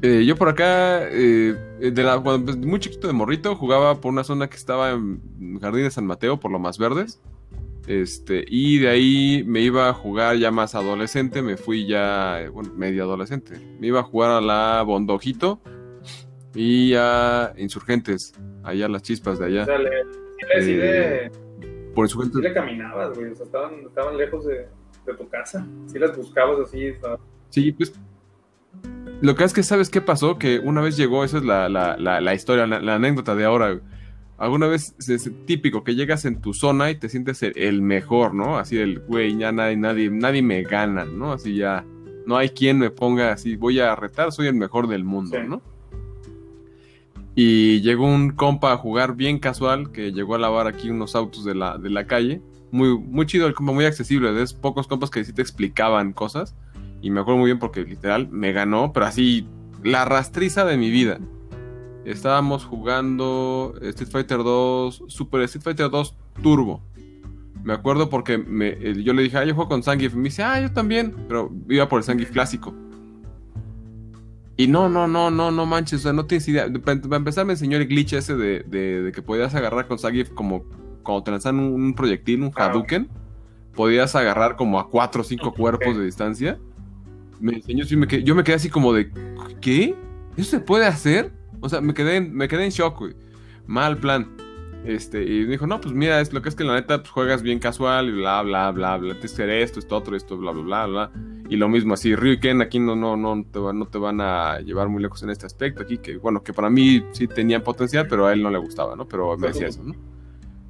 Eh, yo por acá, eh, de la, cuando pues, muy chiquito de morrito, jugaba por una zona que estaba en Jardín de San Mateo, por lo más verdes. Este, y de ahí me iba a jugar ya más adolescente, me fui ya, eh, bueno, medio adolescente. Me iba a jugar a la Bondojito y a Insurgentes, allá las chispas de allá. sea, le, sí le- sí le- por eso Sí le caminabas, güey, o sea, estaban, estaban lejos de, de tu casa. Sí las buscabas así. Sí, pues. Lo que es que, ¿sabes qué pasó? Que una vez llegó, esa es la, la, la, la historia, la, anécdota de ahora. güey. Alguna vez es, es típico que llegas en tu zona y te sientes el, el mejor, ¿no? Así el güey, ya nadie, nadie, nadie me gana, ¿no? Así ya. No hay quien me ponga así, voy a retar, soy el mejor del mundo, Sí. ¿no? Y llegó un compa a jugar bien casual, que llegó a lavar aquí unos autos de la, de la calle. Muy, muy chido el compa, muy accesible. De pocos compas que sí te explicaban cosas. Y me acuerdo muy bien porque literal me ganó, pero así la rastriza de mi vida. Estábamos jugando Street Fighter 2, Super Street Fighter 2 Turbo. Me acuerdo porque me- yo le dije, ah, yo juego con Zangief. Y me dice, ah, yo también. Pero iba por el Zangief clásico. Y no, no, no, no, no manches, o sea, no tienes idea. De- Para empezar me enseñó el glitch ese de, de- de que podías agarrar con Zangief como cuando te lanzan un, un proyectil, un Ah. Hadouken. Podías agarrar como a 4 o 5 cuerpos de distancia. Me enseñó, sí, me quedé- yo me quedé así como de, ¿qué? ¿Eso se puede hacer? O sea, me quedé, en- me quedé en shock, güey. Mal plan. Este, y me dijo, no, pues mira, es lo que es que la neta pues, juegas bien casual y bla, bla, bla, bla. Que hacer esto, esto, otro, esto, bla, bla, bla, bla. Y lo mismo así, Ryu y Ken aquí no, no, no, te, no te van a llevar muy lejos en este aspecto. Aquí que, bueno, que para mí sí tenían potencial, pero a él no le gustaba, ¿no? Pero me decía eso, ¿no?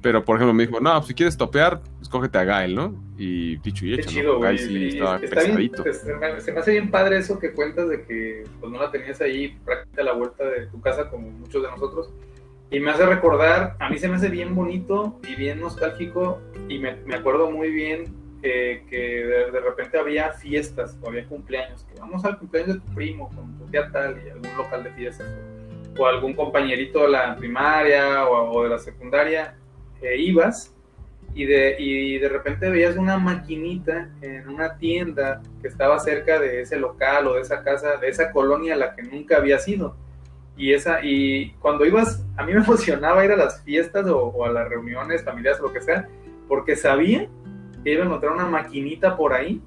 Pero, por ejemplo, me dijo, no, pues si quieres topear, escógete a Gael, ¿no? Y dicho y Qué hecho, chido, ¿no? güey. Gael sí estaba está bien, pesadito. pues, se, me, se me hace bien padre eso que cuentas de que pues, no la tenías ahí prácticamente a la vuelta de tu casa como muchos de nosotros. Y me hace recordar, a mí se me hace bien bonito y bien nostálgico y me, me acuerdo muy bien que de, de repente había fiestas o había cumpleaños, que vamos al cumpleaños de tu primo con tu tía tal y algún local de fiestas o, algún compañerito de la primaria o, de la secundaria, eh, ibas y de, y de repente veías una maquinita en una tienda que estaba cerca de ese local o de esa casa, de esa colonia a la que nunca habías ido. Y, esa, y cuando ibas, a mí me emocionaba ir a las fiestas o, a las reuniones familiares o lo que sea, porque sabía que iba a encontrar una maquinita por ahí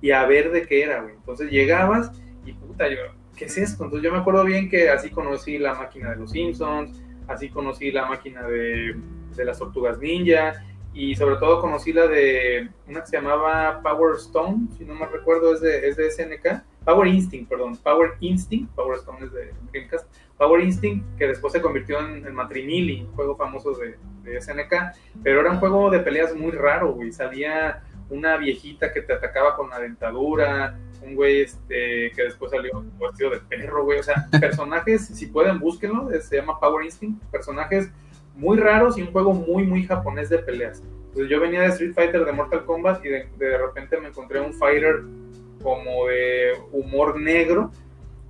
y a ver de qué era, güey. Entonces llegabas y puta, yo, ¿qué es esto? Entonces yo me acuerdo bien que así conocí la máquina de los Simpsons, así conocí la máquina de, de las tortugas ninja y sobre todo conocí la de una que se llamaba Power Stone, si no me recuerdo, es de, es de SNK. Power Instinct, perdón, Power Instinct, Power Stone es de Dreamcast. Power Instinct, que después se convirtió en el Matrimili, un juego famoso de, de SNK, pero era un juego de peleas muy raro, güey. Salía una viejita que te atacaba con la dentadura, un güey este, que después salió vestido de perro, güey. O sea, personajes, si pueden, búsquenlo, eh, se llama Power Instinct, personajes muy raros y un juego muy, muy japonés de peleas. Entonces yo venía de Street Fighter, de Mortal Kombat, y de, de repente me encontré un fighter como de humor negro,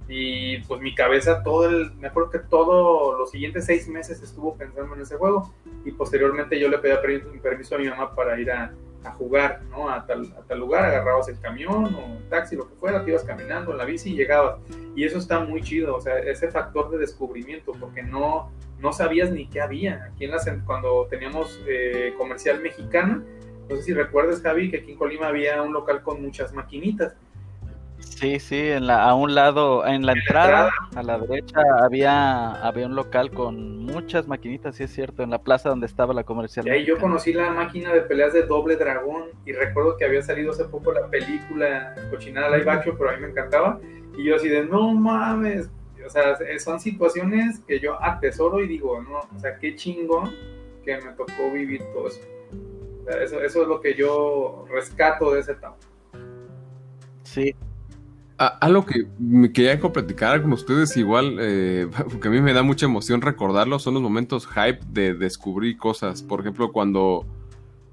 y pues mi cabeza todo el, me acuerdo que todos los siguientes seis meses estuvo pensando en ese juego y posteriormente yo le pedía permiso, a mi mamá para ir a, a jugar, ¿no? A tal, a tal lugar, agarrabas el camión o el taxi, lo que fuera, te ibas caminando en la bici y llegabas. Y eso está muy chido, o sea, ese factor de descubrimiento, porque no, no sabías ni qué había. Aquí en la, cen- cuando teníamos eh, comercial mexicana, no sé si recuerdas, Javi, que aquí en Colima había un local con muchas maquinitas. Sí, sí, en la, a un lado, en la entrada, a la derecha, había, había un local con muchas maquinitas, sí es cierto, en la plaza donde estaba la comercial. Y ahí yo conocí la máquina de peleas de Doble Dragón y recuerdo que había salido hace poco la película Cochinada Live Action, pero a mí me encantaba. Y yo así de, no mames. O sea, son situaciones que yo atesoro y digo, no, o sea, qué chingón que me tocó vivir todo eso. O sea, eso, eso es lo que yo rescato de esa etapa. Sí, A- algo que me quería platicar con ustedes igual, eh, porque a mí me da mucha emoción recordarlo, son los momentos hype de descubrir cosas. Por ejemplo, cuando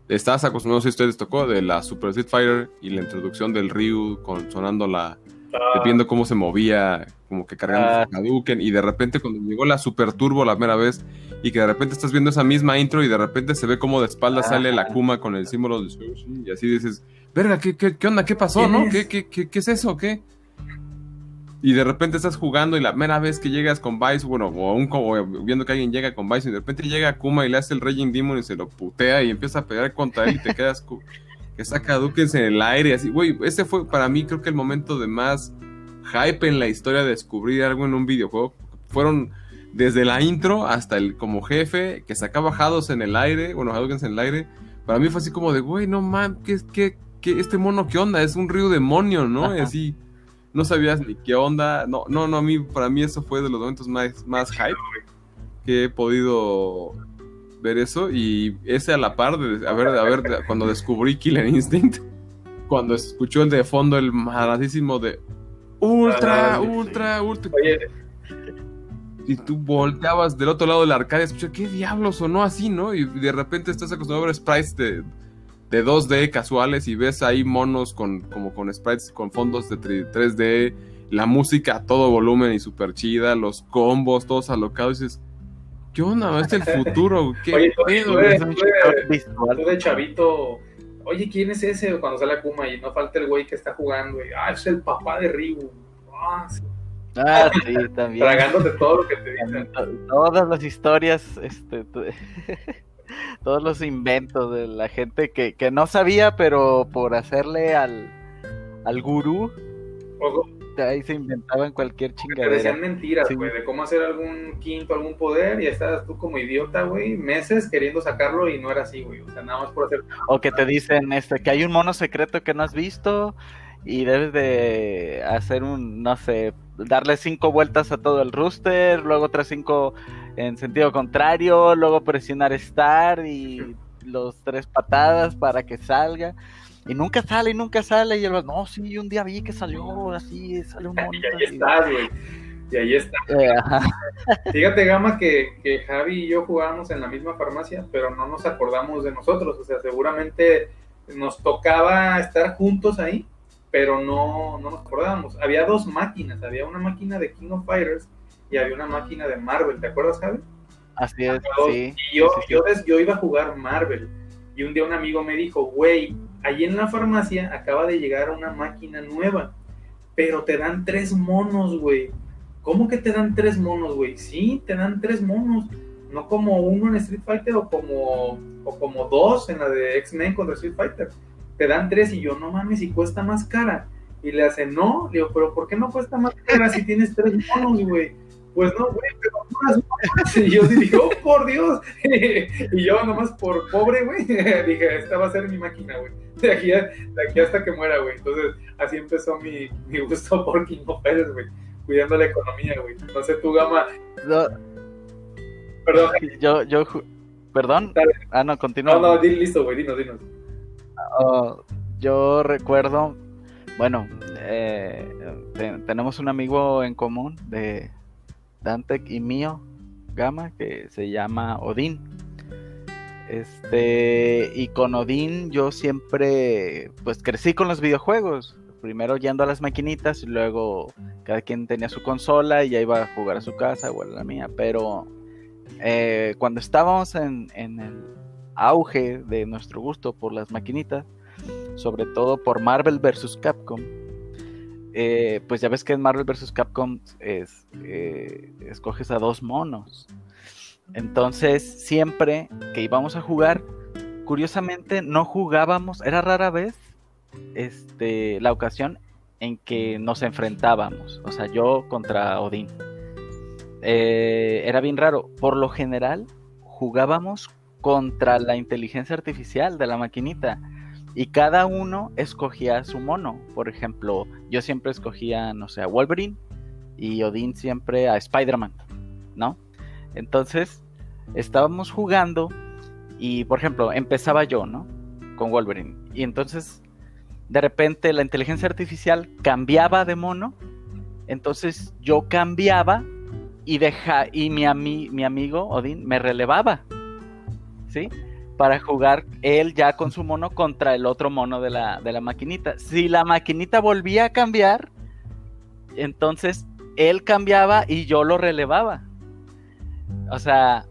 estabas acostumbrado, no sé si ustedes tocó, de la Super Street Fighter y la introducción del Ryu con sonando la... viendo cómo se movía, como que cargando Ah. Hadouken, y de repente cuando llegó la Super Turbo la primera vez, y que de repente estás viendo esa misma intro y de repente se ve como de espalda Ah. sale la Kuma con el símbolo de Sushi, y así dices, verga, ¿qué, qué, qué onda? ¿Qué pasó? ¿Quién ¿No? ¿Qué, qué, qué, qué es eso? ¿Qué? Y de repente estás jugando y la primera vez que llegas con Vice, bueno, o, un, o viendo que alguien llega con Vice y de repente llega Kuma y le hace el Raging Demon y se lo putea y empieza a pelear contra él y te quedas que saca Dukens en el aire así, güey, ese fue para mí creo que el momento de más hype en la historia de descubrir algo en un videojuego. Fueron desde la intro hasta el como jefe que sacaba Hados en el aire, bueno, Hadoukens en el aire. para mí fue así como de, güey, no mames, ¿qué, qué, qué, este mono qué onda? Es un río demonio, ¿no? Y así, no sabías ni qué onda. No, no, no, a mí, para mí eso fue de los momentos más, más hype que he podido ver eso. Y ese a la par de, a ver, a ver, cuando descubrí Killer Instinct, cuando escuchó el de fondo, el maradísimo de Ultra, Ah, Ultra, Ultra. Oye, Y tú volteabas del otro lado de la arcade y escuchas, ¿qué diablos sonó así, no? Y de repente estás acostumbrado a ver sprites de, de 2D casuales y ves ahí monos con, como con sprites con fondos de tri- 3D, la música a todo volumen y súper chida, los combos todos alocados y dices, ¿qué onda? ¿Este es el futuro? ¿Qué Oye, tú- pedo? tú eres- Es un tú eres- shock visual. tú de chavito, oye, ¿quién es ese? Cuando sale Akuma y no falta el güey que está jugando, y, ah, es el papá de Ryu. Ah, sí, Ah, sí, también. tragándote todo lo que te dicen. To- Todas las historias, este, todos los inventos de la gente que, que no sabía, pero por hacerle al, al gurú, ahí se inventaban cualquier que te decían chingadera. mentiras, Sí. güey, de cómo hacer algún quinto, algún poder, y estabas tú como idiota, güey, meses queriendo sacarlo y no era así, güey. O sea, nada más por hacer. O que te dicen este que hay un mono secreto que no has visto y debes de hacer un, no sé, darle cinco vueltas a todo el rooster, luego otras cinco en sentido contrario, luego presionar start y los tres patadas para que salga. Y nunca sale, y nunca sale. Y él va, no, sí, un día vi que salió así, sale un mono. Y ahí estás, güey. Y ahí está. Eh. Fíjate, Gama, que, que Javi y yo jugábamos en la misma farmacia, pero no nos acordamos de nosotros. O sea, seguramente nos tocaba estar juntos ahí, pero no, no nos acordábamos. Había dos máquinas. Había una máquina de King of Fighters y había una máquina de Marvel. ¿Te acuerdas, Javi? Así es, Yo- sí. Y yo, sí, sí, yo, des- yo iba a jugar Marvel. Y un día un amigo me dijo, güey, ahí en la farmacia acaba de llegar una máquina nueva, pero te dan tres monos, güey. ¿Cómo que te dan tres monos, güey? Sí, te dan tres monos. No como uno en Street Fighter o como, o como dos en la de X-Men contra Street Fighter. Te dan tres y yo, no mames, y cuesta más cara. Y le hace, no, le digo, pero ¿por qué no cuesta más cara si tienes tres monos, güey? Pues no, güey, pero puras monas. Y yo dije, oh, por Dios. y yo nomás por pobre, güey, dije, esta va a ser mi máquina, güey. De aquí, a- de aquí hasta que muera, güey. Entonces, así empezó mi, mi gusto por King of Fighters, güey. Cuidando la economía, güey. No sé, tu gama. No, Perdón, yo, yo, perdón. Dale. Ah, no, continúa. no, no, listo, güey, dinos, dinos. Oh, yo recuerdo, bueno, eh, te- tenemos un amigo en común de Dantec y mío, Gama, que se llama Odín. Este, y con Odín yo siempre, pues crecí con los videojuegos. Primero yendo a las maquinitas y luego cada quien tenía su consola y ya iba a jugar a su casa o a la mía. Pero eh, cuando estábamos en, en el auge de nuestro gusto por las maquinitas, sobre todo por Marvel vs. Capcom, eh, pues ya ves que en Marvel vs. Capcom es, eh, escoges a dos monos. Entonces, siempre que íbamos a jugar, curiosamente no jugábamos, era rara vez este, la ocasión en que nos enfrentábamos, o sea, yo contra Odín. Eh, era bien raro. Por lo general, jugábamos contra la inteligencia artificial de la maquinita. Y cada uno escogía su mono. Por ejemplo, yo siempre escogía, no sé, a Wolverine. Y Odín siempre a Spider-Man. ¿No? Entonces, estábamos jugando. Y, por ejemplo, empezaba yo, ¿no? Con Wolverine. Y entonces, de repente, la inteligencia artificial cambiaba de mono. Entonces, yo cambiaba. Y, deja, y mi, ami- mi amigo Odín me relevaba. ¿Sí? para jugar él ya con su mono contra el otro mono de la, de la maquinita. Si la maquinita volvía a cambiar, entonces él cambiaba y yo lo relevaba. O sea,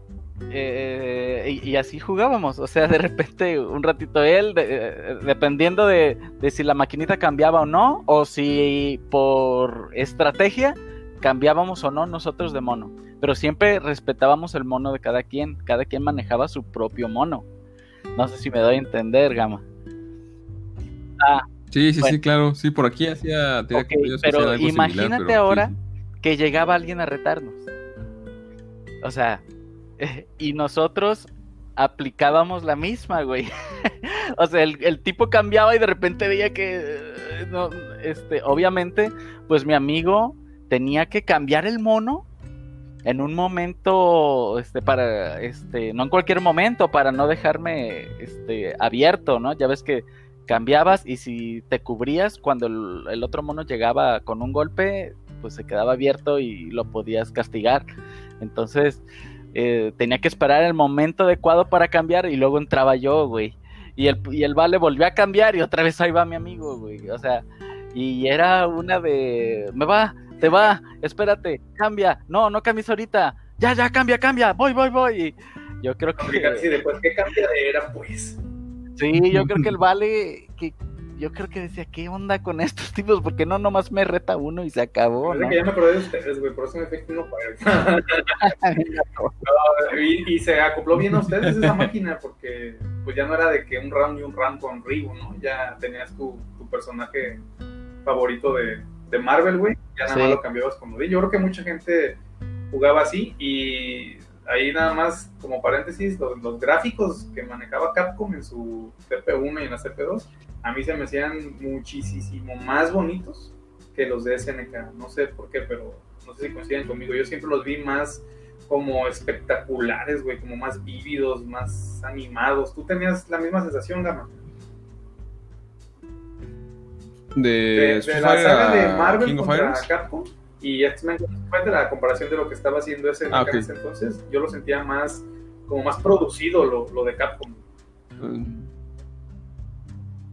eh, y, así jugábamos. O sea, de repente un ratito él, de- eh, dependiendo de, de si la maquinita cambiaba o no, o si por estrategia cambiábamos o no nosotros de mono. Pero siempre respetábamos el mono de cada quien. Cada quien manejaba su propio mono. No sé si me doy a entender, Gama. Sí, sí, Bueno. sí, claro. Sí, por aquí hacía. tenía Ok, curioso pero algo similar, imagínate pero ahora sí, que llegaba alguien a retarnos. O sea, y nosotros aplicábamos la misma, güey. o sea, el, tipo cambiaba y de repente veía que, eh, no, este, obviamente, pues mi amigo tenía que cambiar el mono en un momento, este, para, este, no en cualquier momento, para no dejarme, este, abierto, ¿no? Ya ves que cambiabas y si te cubrías cuando el, otro mono llegaba con un golpe, pues se quedaba abierto y lo podías castigar. Entonces, eh, tenía que esperar el momento adecuado para cambiar y luego entraba yo, güey. Y el, y el vale volvió a cambiar y otra vez ahí va mi amigo, güey. O sea, y era una de, me va, te va, espérate, cambia, no, no cambies ahorita, ya, ya, cambia, cambia, voy, voy, voy. yo creo que... Sí, después, ¿qué cambia de era, pues? Sí, yo creo que el vale, que yo creo que decía, ¿qué onda con estos tipos? Porque no nomás me reta uno y se acabó, ¿no? que ya me acordé de ustedes, güey, por eso me efecto uno para y, y, se acopló bien a ustedes esa máquina, porque pues ya no era de que un round y un round con Rigo, ¿no? Ya tenías tu, tu personaje favorito de, de Marvel, güey. Ya nada más lo cambiabas con Yo creo que mucha gente jugaba así y ahí nada más como paréntesis, los, gráficos que manejaba Capcom en su CP1 y en la CP2, a mí se me hacían muchísimo más bonitos que los de SNK. No sé por qué, pero no sé si coinciden conmigo. Yo siempre los vi más como espectaculares, güey, como más vívidos, más animados. ¿Tú tenías la misma sensación, Gama? De, la saga de Marvel contra Capcom y X-Men de la comparación de lo que estaba haciendo ese ah, entonces yo lo sentía más como más producido lo, lo de Capcom mm.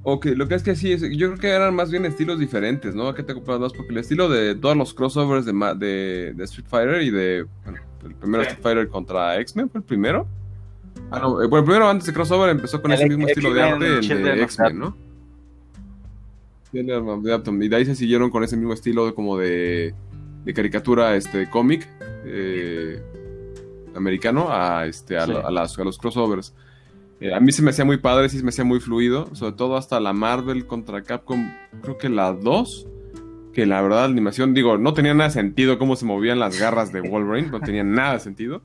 Ok, lo que es que sí, yo creo que eran más bien estilos diferentes, ¿no? ¿A qué te compras más? Porque el estilo de todos los crossovers de, de, de Street Fighter y de. Bueno, el primero Street Fighter contra X-Men fue el primero. Ah, no, eh, bueno, el primero antes de crossover empezó con ese mismo estilo de arte, el de X-Men, ¿no? Y de ahí se siguieron con ese mismo estilo como de, de caricatura este cómic eh, americano a, este, a, las, a los crossovers. Eh, a mí se me hacía muy padre, sí se me hacía muy fluido, sobre todo hasta la Marvel contra Capcom, creo que la 2, que la verdad la animación, digo, no tenía nada de sentido cómo se movían las garras de Wolverine, no tenía nada de sentido.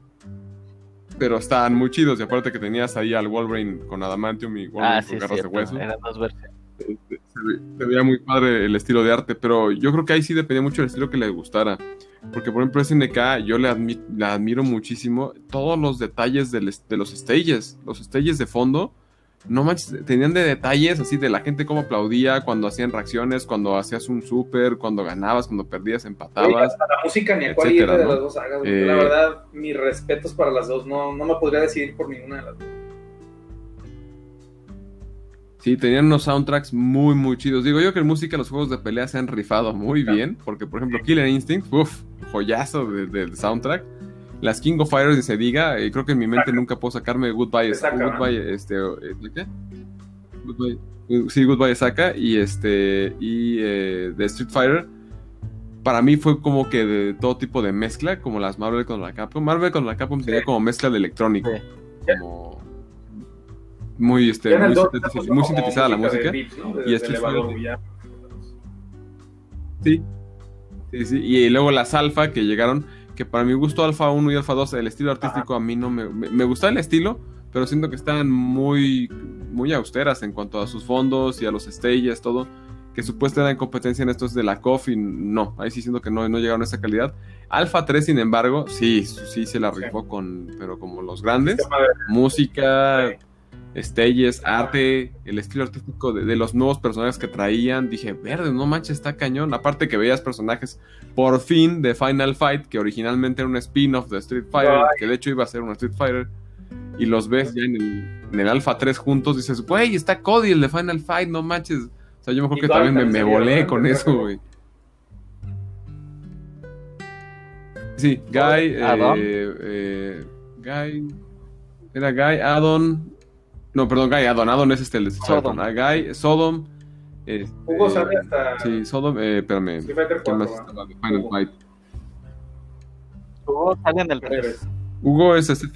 Pero estaban muy chidos, y aparte que tenías ahí al Wolverine con Adamantium y Wolverine ah, con garras de hueso. Eran dos versiones. Se, veía muy padre el estilo de arte, pero yo creo que ahí sí dependía mucho del estilo que le gustara. Porque, por ejemplo, SNK yo le, admiro muchísimo todos los detalles de los stages, los stages de fondo. No manches, tenían de detalles así de la gente cómo aplaudía cuando hacían reacciones, cuando hacías un super, cuando ganabas, cuando perdías, empatabas. la música ni a cuál de las dos sagas. La eh, verdad, mis respetos para las dos. No, no me podría decidir por ninguna de las dos. Sí, tenían unos soundtracks muy, muy chidos. Digo yo que en música los juegos de pelea se han rifado muy bien, porque por ejemplo Killer Instinct, uff, joyazo de, soundtrack. Las King of Fighters, ni se diga, y creo que en mi mente nunca puedo sacarme Goodbye, Goodbye, este, eh, ¿qué? Goodbye, sí, Goodbye Saka y este, y eh, de Street Fighter. Para mí fue como que de todo tipo de mezcla, como las Marvel con la Capcom. Marvel con la Capcom sería como mezcla de electrónico. Como muy, este, muy, sintetizada la música. Y Street Fighter. Sí. Sí, sí. Y luego las alfa que llegaron, que para mi gusto alfa 1 y alfa 2, el estilo artístico a mí no me, me, gusta el estilo, pero siento que están muy, muy austeras en cuanto a sus fondos y a los stages, todo. Que supuestamente en competencia en estos de la Coffee, no, ahí sí siento que no, no llegaron a esa calidad. Alpha 3, sin embargo, sí, sí se la rifó con, pero como los grandes. Música, stages, arte, el estilo artístico de, los nuevos personajes que traían. Dije, verde, no manches, está cañón. Aparte que veías personajes por fin de Final Fight, que originalmente era un spin-off de Street Fighter, que de hecho iba a ser un Street Fighter, y los ves ya en el, en el Alpha 3 juntos, dices, güey, está Cody, el de Final Fight, no manches. O sea, yo me acuerdo que también me, volé con eso, güey. Sí, Guy, eh, eh, Guy, era Guy, Adon, no, perdón, Guy, Adon. Adon es este, el Sodom. A Guy, Sodom. Este, Hugo sale hasta. Sí, Sodom, eh, espérame. ¿Quién más estaba de Final Fight? Hugo sale en el 3. Hugo es este,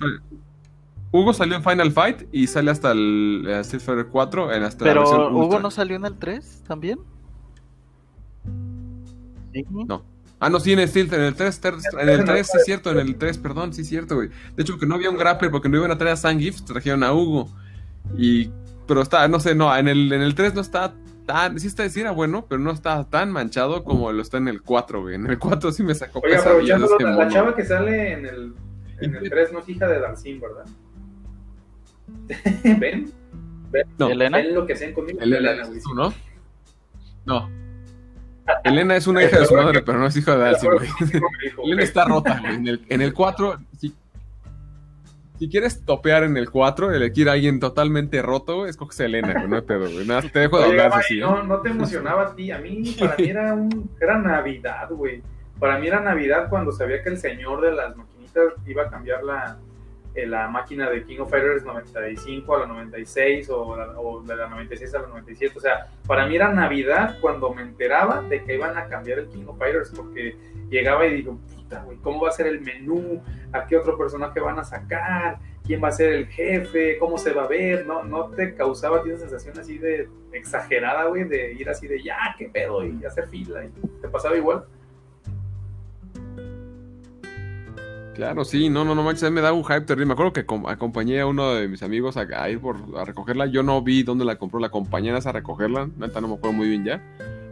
Hugo salió en Final Fight y sale hasta el eh, Street Fighter 4 en hasta Pero Hugo no salió en el 3 también. ¿Sí? No. Ah, no, sí, en el, en el 3, en el 3, sí es cierto, en el 3, perdón, sí es cierto, güey. De hecho, que no había un grappler porque no iban a traer a Zangief, trajeron a Hugo. Y, pero está, no sé, no, en el, en el 3 no está tan, sí, está, sí era bueno, pero no está tan manchado como lo está en el 4, güey. En el 4 sí me sacó Oye, aprovechando este la, la chava que sale en el, en el 3 no es hija de Dalcin, ¿verdad? ¿Ven? ¿Ven? No. ¿Elena? ¿Ven lo que hacían conmigo? Elena, Elena ¿tú, ¿no? No. Elena es una hija de su madre, pero no es hija de Dalcin, güey. Elena está rota, güey. En el, en el 4, si, si quieres topear en el 4, elegir a alguien totalmente roto, escoges a Elena, güey. No hay pedo, güey. Nada, te dejo de hablar así. ¿eh? no, no te emocionaba a ti. A mí, para mí era, un, era Navidad, güey. Para mí era Navidad cuando sabía que el señor de las maquinitas iba a cambiar la, eh, la máquina de King of Fighters 95 a la 96 o, la, o de la 96 a la 97. O sea, para mí era Navidad cuando me enteraba de que iban a cambiar el King of Fighters porque llegaba y digo, puta, güey, ¿cómo va a ser el menú? ¿A qué otro personaje van a sacar? ¿Quién va a ser el jefe? ¿Cómo se va a ver? ¿No, no te causaba esa sensación así de exagerada, güey, de ir así de ya, qué pedo y hacer fila? ¿Y ¿Te pasaba igual? Claro, sí, no, no, no manches, me da un hype terrible. Me acuerdo que acompañé a uno de mis amigos a, a, ir por, a recogerla. Yo no vi dónde la compró, la acompañé a recogerla. Neta, no me acuerdo muy bien ya.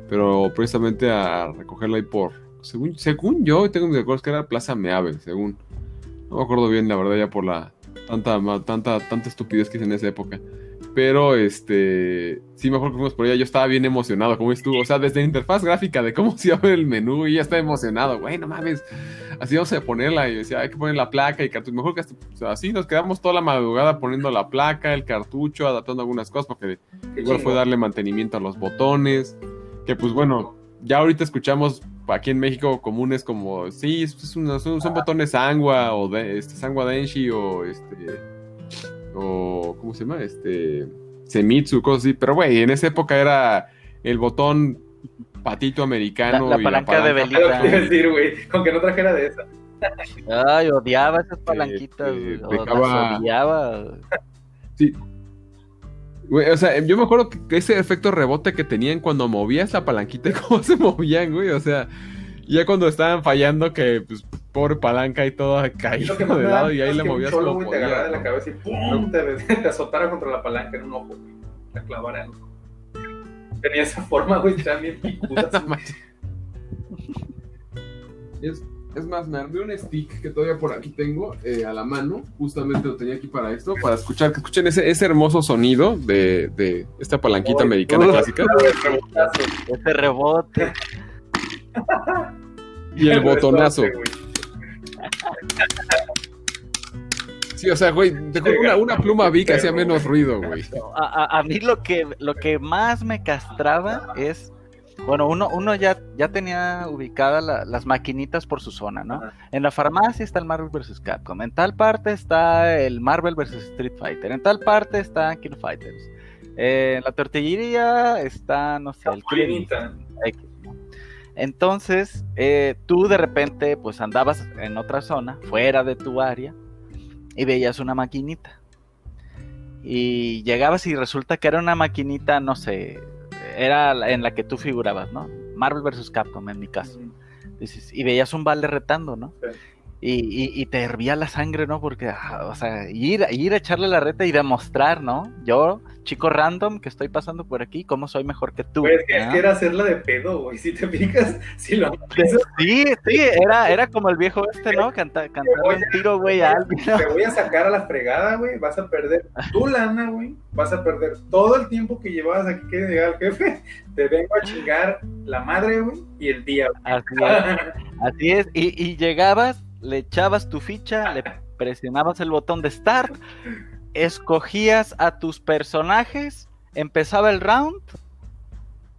Pero precisamente a recogerla ahí por. Según, según yo, tengo mis recuerdos que era Plaza Meave, según. No me acuerdo bien, la verdad, ya por la tanta, tanta, tanta estupidez que hice en esa época. Pero este. Sí, mejor que fuimos por allá. Yo estaba bien emocionado, como estuvo. O sea, desde la interfaz gráfica de cómo se abre el menú, y ya estaba emocionado. Güey, no mames. Así vamos a ponerla. Y decía, hay que poner la placa y cartucho. Mejor que hasta, o sea, así nos quedamos toda la madrugada poniendo la placa, el cartucho, adaptando algunas cosas, porque igual fue darle mantenimiento a los botones. Que pues bueno, ya ahorita escuchamos aquí en México comunes como, sí, es una- son, son botones Sangua o de, este, Sangua Denshi o este, o ¿cómo se llama? Este, Semitsu, cosas así. Pero güey, en esa época era el botón patito americano. La- la y palanca de velita. que decir, güey, aunque no trajera de esa. Ay, odiaba esas palanquitas, güey, o dejaba- las odiaba. Sí. Güey, o sea, yo me acuerdo que ese efecto rebote que tenían cuando movías la palanquita y cómo se movían, güey. O sea, ya cuando estaban fallando, que pues pobre palanca y todo más de lado y ahí la movías como güey, te agarrara de la cabeza y ¡pum! Te, te azotara contra la palanca en un ojo, güey. Te clavara en Tenía esa forma, güey, picudas. güey. Es, es más, me armé un stick que todavía por aquí tengo eh, a la mano. Justamente lo tenía aquí para esto, para escuchar, que escuchen ese, ese hermoso sonido de, de esta palanquita americana uh. clásica. Ese rebote. Y el botonazo. Sí, o sea, güey, te juro, una, una pluma vi que hacía menos ruido, güey. A, a- a mí lo que, lo que más me castraba es. Bueno, uno, uno ya, ya tenía ubicadas la- las maquinitas por su zona, ¿no? Ajá. En la farmacia está el Marvel vs. Capcom, en tal parte está el Marvel vs. Street Fighter, en tal parte está King Fighters, Eh, en la tortillería está, no sé, el. Entonces, eh, tú de repente, pues andabas en otra zona, fuera de tu área, y veías una maquinita. Y llegabas y resulta que era una maquinita, no sé, era en la que tú figurabas, ¿no? Marvel vs. Capcom, en mi caso. Dices, y veías un balde retando, ¿no? Sí. Y, y- y te hervía la sangre, ¿no? Porque, ah, o sea, ir, ir a echarle la reta y demostrar, ¿no? Yo, chico random que estoy pasando por aquí, ¿cómo soy mejor que tú? Güey, es que, que era hacerla de pedo, güey. Si te fijas, si lo Sí, sí, era, era como el viejo este, ¿no? Canta, cantando un tiro, güey, a alguien. ¿no? te voy a sacar a la fregada, güey. Vas a perder tu lana, güey. Vas a perder todo el tiempo que llevabas aquí que llegar al jefe. Te vengo a chingar la madre, güey, y el día, güey. Así es, así es. Y, y llegabas, le echabas tu ficha, le presionabas el botón de start, escogías a tus personajes, empezaba el round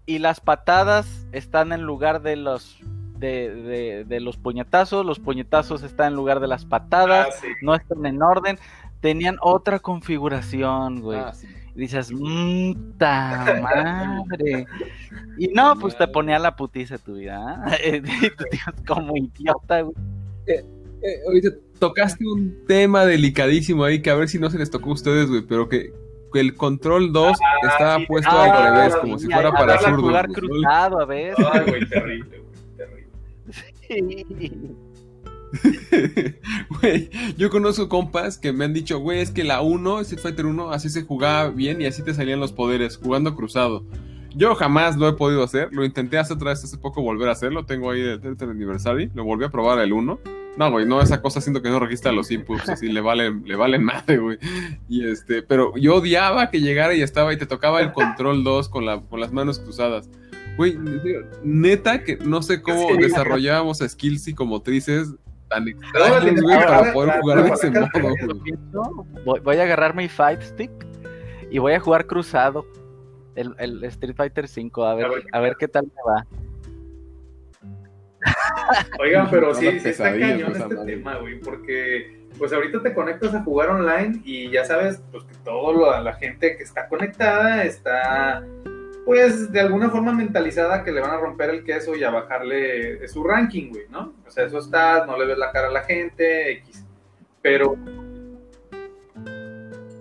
y las patadas están en lugar de los de, de- de los puñetazos, los puñetazos están en lugar de las patadas, Ah, sí. no están en orden, tenían otra configuración, güey. Ah, sí. Y dices, ta madre. Y no, pues te ponía la putiza de tu vida. ¿eh? Y tú dices, como idiota, güey. Eh, ahorita tocaste un tema delicadísimo ahí que a ver si no se les tocó a ustedes, güey, pero que, que el control 2 Ah, estaba sí, puesto ah, al revés, como si fuera para a zurdos, jugar cruzado a veces. Ay, güey, terrible, güey. Terrible. Güey, yo conozco compas que me han dicho, güey, es que la 1, Street Fighter 1, así se jugaba bien y así te salían los poderes, jugando cruzado. Yo jamás lo he podido hacer, lo intenté hace otra vez hace poco volver a hacerlo, tengo ahí el 30 aniversario, lo volví a probar el 1. No, güey, no, esa cosa siento que no registra los inputs, así le vale, le vale madre, güey. Y este, pero yo odiaba que llegara y estaba y te tocaba el control 2 con, la, con las manos cruzadas. Güey, neta que no sé cómo sí, desarrollábamos skills psicomotrices tan extraños, güey, para poder jugar de ese modo. Voy, voy a agarrar mi Fight Stick y voy a jugar cruzado el, el Street Fighter 5, a ver, a ver qué tal me va. Oigan, pero sí, sí está cañón este madre. tema, güey, porque pues ahorita te conectas a jugar online y ya sabes, pues que toda la gente que está conectada está pues de alguna forma mentalizada que le van a romper el queso y a bajarle su ranking, güey, ¿no? O sea, eso está, no le ves la cara a la gente, X. Pero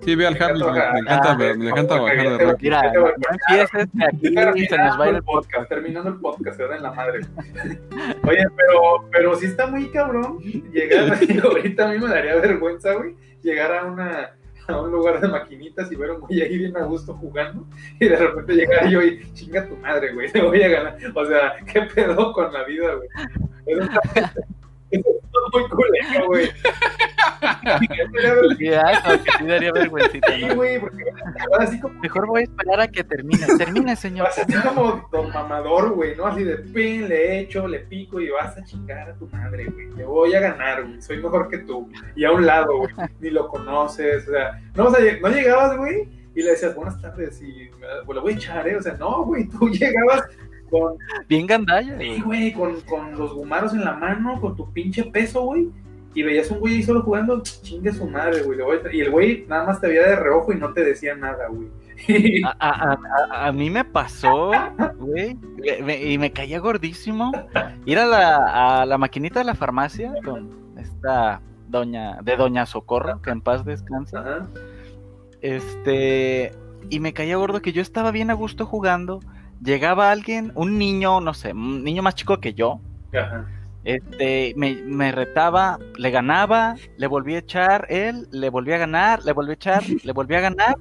Sí, ve al Harry, me, encanta, me, me encanta bajar de ranking. Mira, no empieces que aquí se nos va a ir el podcast, terminando el podcast, se da en la madre. Oye, pero, pero sí está muy cabrón llegar, ahorita a mí me daría vergüenza, güey, llegar a una a un lugar de maquinitas y ver un güey ahí bien a gusto jugando y de repente llegar yo y chinga tu madre, güey, te voy a ganar. O sea, ¿qué pedo con la vida, güey? Eso está, eso está muy culero, güey. Sí, daría vergüencita. Sí, güey, porque así como... Mejor voy a esperar a que termine. Termine, señor. Así como don mamador, güey, ¿no? Así de pin, le echo, le pico y vas a chingar a tu madre, güey. Te voy a ganar, güey. Soy mejor que tú. Y a un lado, güey. Ni lo conoces. O sea, no, o sea, no llegabas, güey, y le decías buenas tardes y pues, lo voy a echar, ¿eh? O sea, no, güey, tú llegabas con. Bien gandalla, Sí, güey, con, con los gumaros en la mano, con tu pinche peso, güey y veías un güey ahí solo jugando, chingue su madre, güey. Y el güey nada más te veía de reojo y no te decía nada, güey. A, a, a, a, mí me pasó, güey, y me caía gordísimo ir a la, a la maquinita de la farmacia con esta doña, de doña Socorro, que en paz descansa. Ajá. Este, y me caía gordo que yo estaba bien a gusto jugando. Llegaba alguien, un niño, no sé, un niño más chico que yo. Ajá este, me, me, retaba, le ganaba, le volví a echar él, le volví a ganar, le volví a echar, le volví a ganar.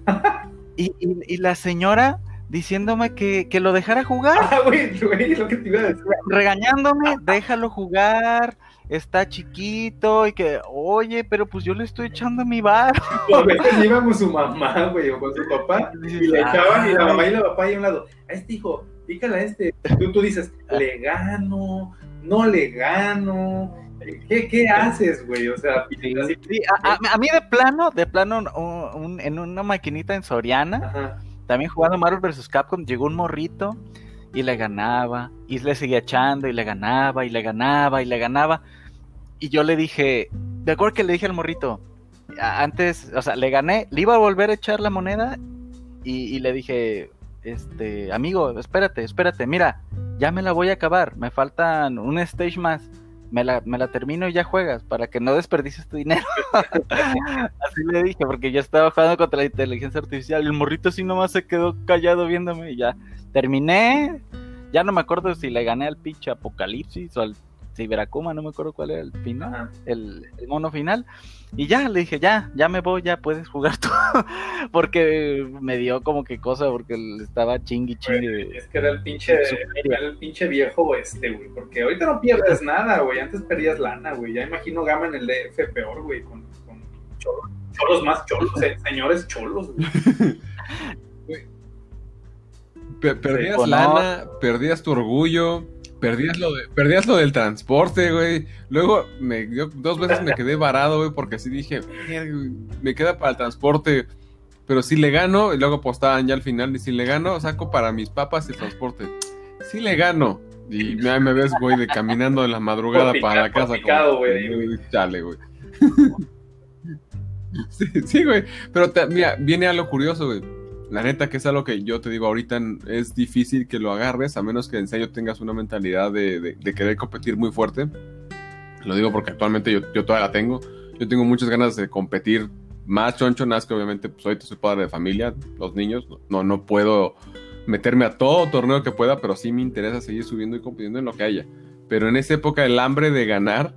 Y, y, y la señora diciéndome que, que, lo dejara jugar. Ah, güey, güey, lo que te iba a decir. Regañándome, déjalo jugar, está chiquito y que, oye, pero pues yo le estoy echando mi bar. A veces iba con su mamá, güey, o con su papá, y le echaban, y la mamá y la papá ahí a un lado, a este hijo, pícala a este. Tú, tú dices, le gano, no le gano. ¿Qué, qué haces, güey? O sea, sí, a, a, mí de plano, de plano, un, un, en una maquinita en Soriana, Ajá. también jugando Marvel vs. Capcom, llegó un morrito y le ganaba, y le seguía echando, y le ganaba, y le ganaba, y le ganaba. Y yo le dije, de acuerdo que le dije al morrito, antes, o sea, le gané, le iba a volver a echar la moneda, y, le dije, este, amigo, espérate, espérate, mira, ya me la voy a acabar, me faltan un stage más, me la, me la termino y ya juegas, para que no desperdicies tu dinero. así le dije, porque yo estaba jugando contra la inteligencia artificial, y el morrito así nomás se quedó callado viéndome y ya terminé, ya no me acuerdo si le gané al pinche Apocalipsis o al Ciberacuma, no me acuerdo cuál era el final, el, el, mono final. Y ya le dije, ya, ya me voy, ya puedes jugar tú. porque me dio como que cosa, porque estaba chingui chingue. Es que era el pinche, era el pinche viejo este, güey. Porque ahorita no pierdes nada, güey. Antes perdías lana, güey. Ya imagino Gama en el DF peor, güey, con, con cholos, cholos, más cholos, eh, señores cholos, güey. Perdías sí, lana, no. perdías tu orgullo Perdías lo, de, perdías lo del transporte, güey. Luego, me, yo dos veces me quedé varado, güey, porque sí dije, me queda para el transporte. Pero si le gano, y luego apostaban ya al final, y si le gano, saco para mis papas el transporte. Si le gano. Y me, me ves, güey, de caminando en la madrugada para la casa. Picado, güey. Chale, güey. sí, sí, güey. Pero te, mira, viene algo curioso, güey la neta que es algo que yo te digo ahorita es difícil que lo agarres a menos que en serio tengas una mentalidad de, de, de querer competir muy fuerte. Lo digo porque actualmente yo, yo, todavía la tengo. Yo tengo muchas ganas de competir más choncho, nada que obviamente pues ahorita soy padre de familia, los niños, no, no puedo meterme a todo torneo que pueda, pero sí me interesa seguir subiendo y compitiendo en lo que haya. pero en esa época el hambre de ganar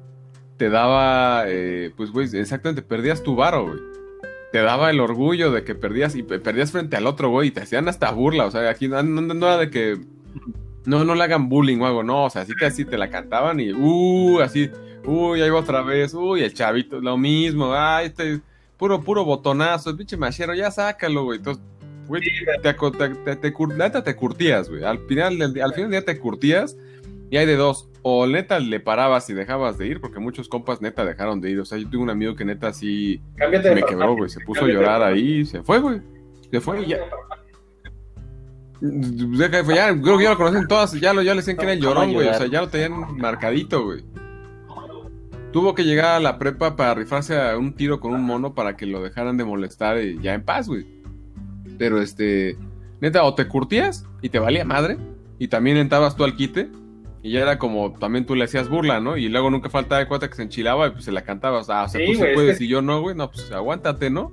te daba, eh, pues, güey, exactamente, perdías tu varo, güey. Te daba el orgullo de que perdías y perdías frente al otro, güey, y te hacían hasta burla, o sea, aquí no, no, era de que no, no le hagan bullying o algo, no, o sea, así que así te la cantaban y, uh, así, uy, ahí va otra vez, uy, el chavito, lo mismo, ay, este, puro, puro botonazo, pinche machero, ya sácalo, güey. Entonces, güey, te, te, te, te, curtías, güey. Al final, al final del día te curtías y hay de dos. O neta le parabas y dejabas de ir, porque muchos compas neta dejaron de ir. O sea, yo tuve un amigo que neta así me quebró, güey. Se puso a llorar ahí, se fue, güey. Se fue y ya. Ya, creo que ya lo conocen todas, ya, lo, ya le decían que era el llorón, güey. O sea, ya lo tenían marcadito, güey. Tuvo que llegar a la prepa para rifarse a un tiro con un mono para que lo dejaran de molestar y ya en paz, güey. Pero este, neta, o te curtías y te valía madre, y también entrabas tú al quite, y ya era como también tú le hacías burla, ¿no? Y luego nunca faltaba de cuenta que se enchilaba y pues se la cantabas. Ah, o sea, tú se puedes y yo no, güey. No, pues aguántate, ¿no?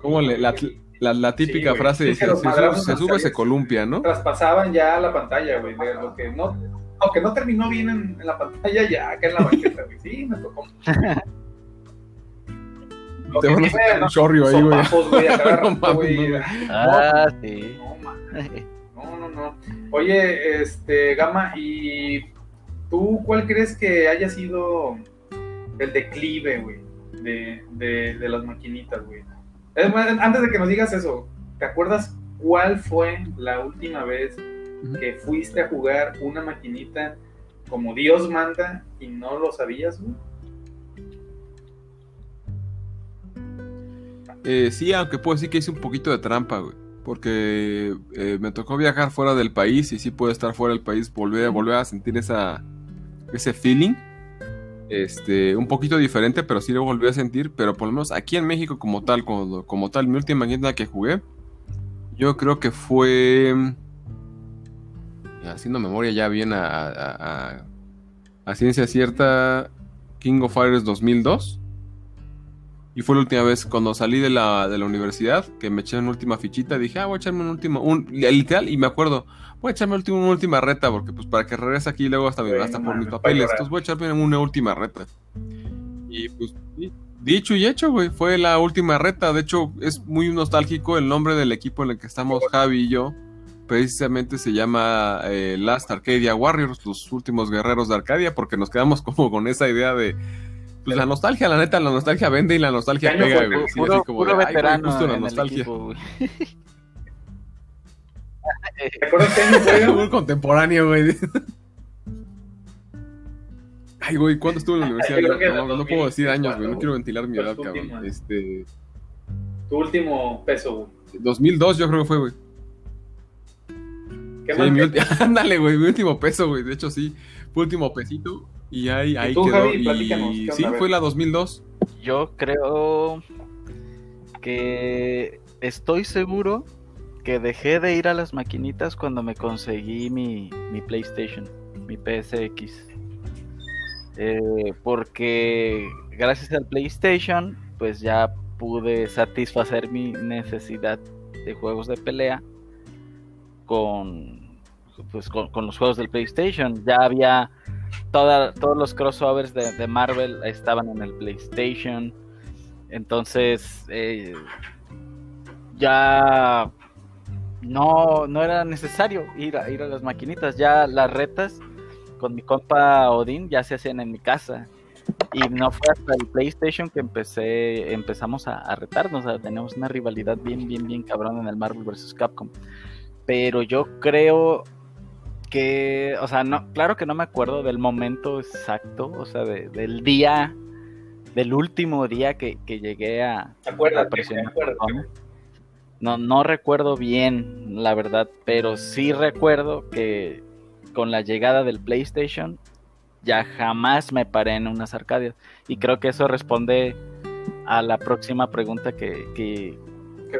Como la, la, típica frase de se, se, sube, se columpia, ¿no? Traspasaban ya la pantalla, güey, de lo que no aunque no terminó bien en, la pantalla, ya acá en la banqueta, güey. Sí, me tocó. Te van a un chorrio ahí, güey. Ah, sí. No, no, no. Oye, este, Gama, ¿y tú cuál crees que haya sido el declive, güey, de, de, de las maquinitas, güey? Antes de que nos digas eso, ¿te acuerdas cuál fue la última vez que fuiste a jugar una maquinita como Dios manda y no lo sabías, güey? Eh, sí, aunque puedo decir que hice un poquito de trampa, güey. Porque eh, me tocó viajar fuera del país y sí puedo estar fuera del país, volver, volver a sentir esa, ese feeling. Este, un poquito diferente, pero sí lo volví a sentir. Pero por lo menos aquí en México como tal, como, como tal, mi última maquinita que jugué, yo creo que fue haciendo memoria ya bien a, ciencia cierta, King of Fighters 2002. Y fue la última vez cuando salí de la, de la universidad que me eché una última fichita. Dije, ah, voy a echarme una última, un, literal, y me acuerdo, voy a echarme una última reta porque pues para que regrese aquí luego hasta, hasta por mis papeles. Entonces voy a echarme una última reta. Y pues, dicho y hecho, güey, fue la última reta. De hecho, es muy nostálgico el nombre del equipo en el que estamos Javi y yo precisamente se llama eh, Last Arcadia Warriors, los últimos guerreros de Arcadia, porque nos quedamos como con esa idea de la nostalgia, la neta, la nostalgia vende y la nostalgia pega, güey. Sí, puro, así como puro veterano justo la nostalgia. ¿Te acuerdas que fue? Muy contemporáneo, güey. Ay, güey, ¿cuándo estuve en la universidad? No, no, puedo decir años, güey, no quiero ventilar mi edad, cabrón. Este... Tu último peso, güey. 2002 yo creo que fue, güey. Ándale, güey, mi último peso, güey. De hecho, sí, fue último pesito. Y ahí, ahí quedó. y sí, fue la 2002. Yo creo que estoy seguro que dejé de ir a las maquinitas cuando me conseguí mi, mi PlayStation, mi PSX. Eh, porque gracias al PlayStation, pues ya pude satisfacer mi necesidad de juegos de pelea con, pues, con, los juegos del PlayStation. Ya había toda, todos los crossovers de, Marvel estaban en el PlayStation. Entonces, eh, ya no, no era necesario ir a, ir a las maquinitas. Ya las retas con mi compa Odín ya se hacían en mi casa. Y no fue hasta el PlayStation que empecé, empezamos a, a retarnos. tenemos una rivalidad bien, bien, bien cabrón en el Marvel vs. Capcom pero yo creo que, o sea, no, claro que no me acuerdo del momento exacto, o sea, del día, del último día que, llegué a, a presionar. No, no recuerdo bien, la verdad, pero sí recuerdo que con la llegada del PlayStation ya jamás me paré en unas arcadias. Y creo que eso responde a la próxima pregunta que, que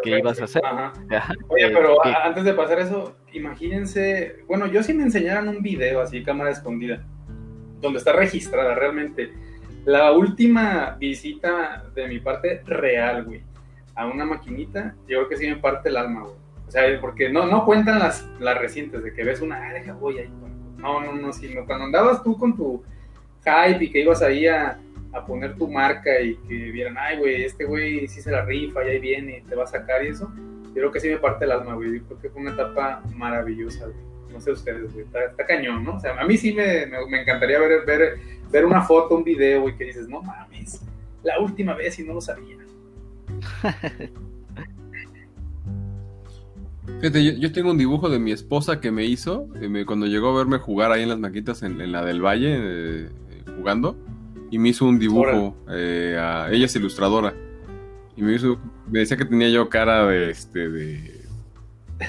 ibas a hacer. Oye, pero antes de pasar eso, imagínense, bueno, yo si me enseñaran un video así, cámara escondida, donde está registrada realmente la última visita de mi parte real, güey, a una maquinita, yo creo que sí me parte el alma, güey. O sea, porque no, no cuentan las, las recientes de que ves una, ah, deja, voy ahí. No, no, no, sino cuando andabas tú con tu hype y que ibas ahí a, a poner tu marca y que vieran, ay, güey, este güey sí se la rifa y ahí viene y te va a sacar y eso, yo creo que sí me parte el alma, güey. Yo creo que fue una etapa maravillosa, güey. No sé ustedes, güey. Está, cañón, ¿no? O sea, a mí sí me, me, encantaría ver, ver, ver una foto, un video, güey, que dices, no mames, la última vez y no lo sabía. Fíjate, yo, tengo un dibujo de mi esposa que me hizo eh, cuando llegó a verme jugar ahí en las maquitas en, la del Valle, eh, jugando, y me hizo un dibujo. Eh, ella es ilustradora. Y me hizo, me decía que tenía yo cara de este, de.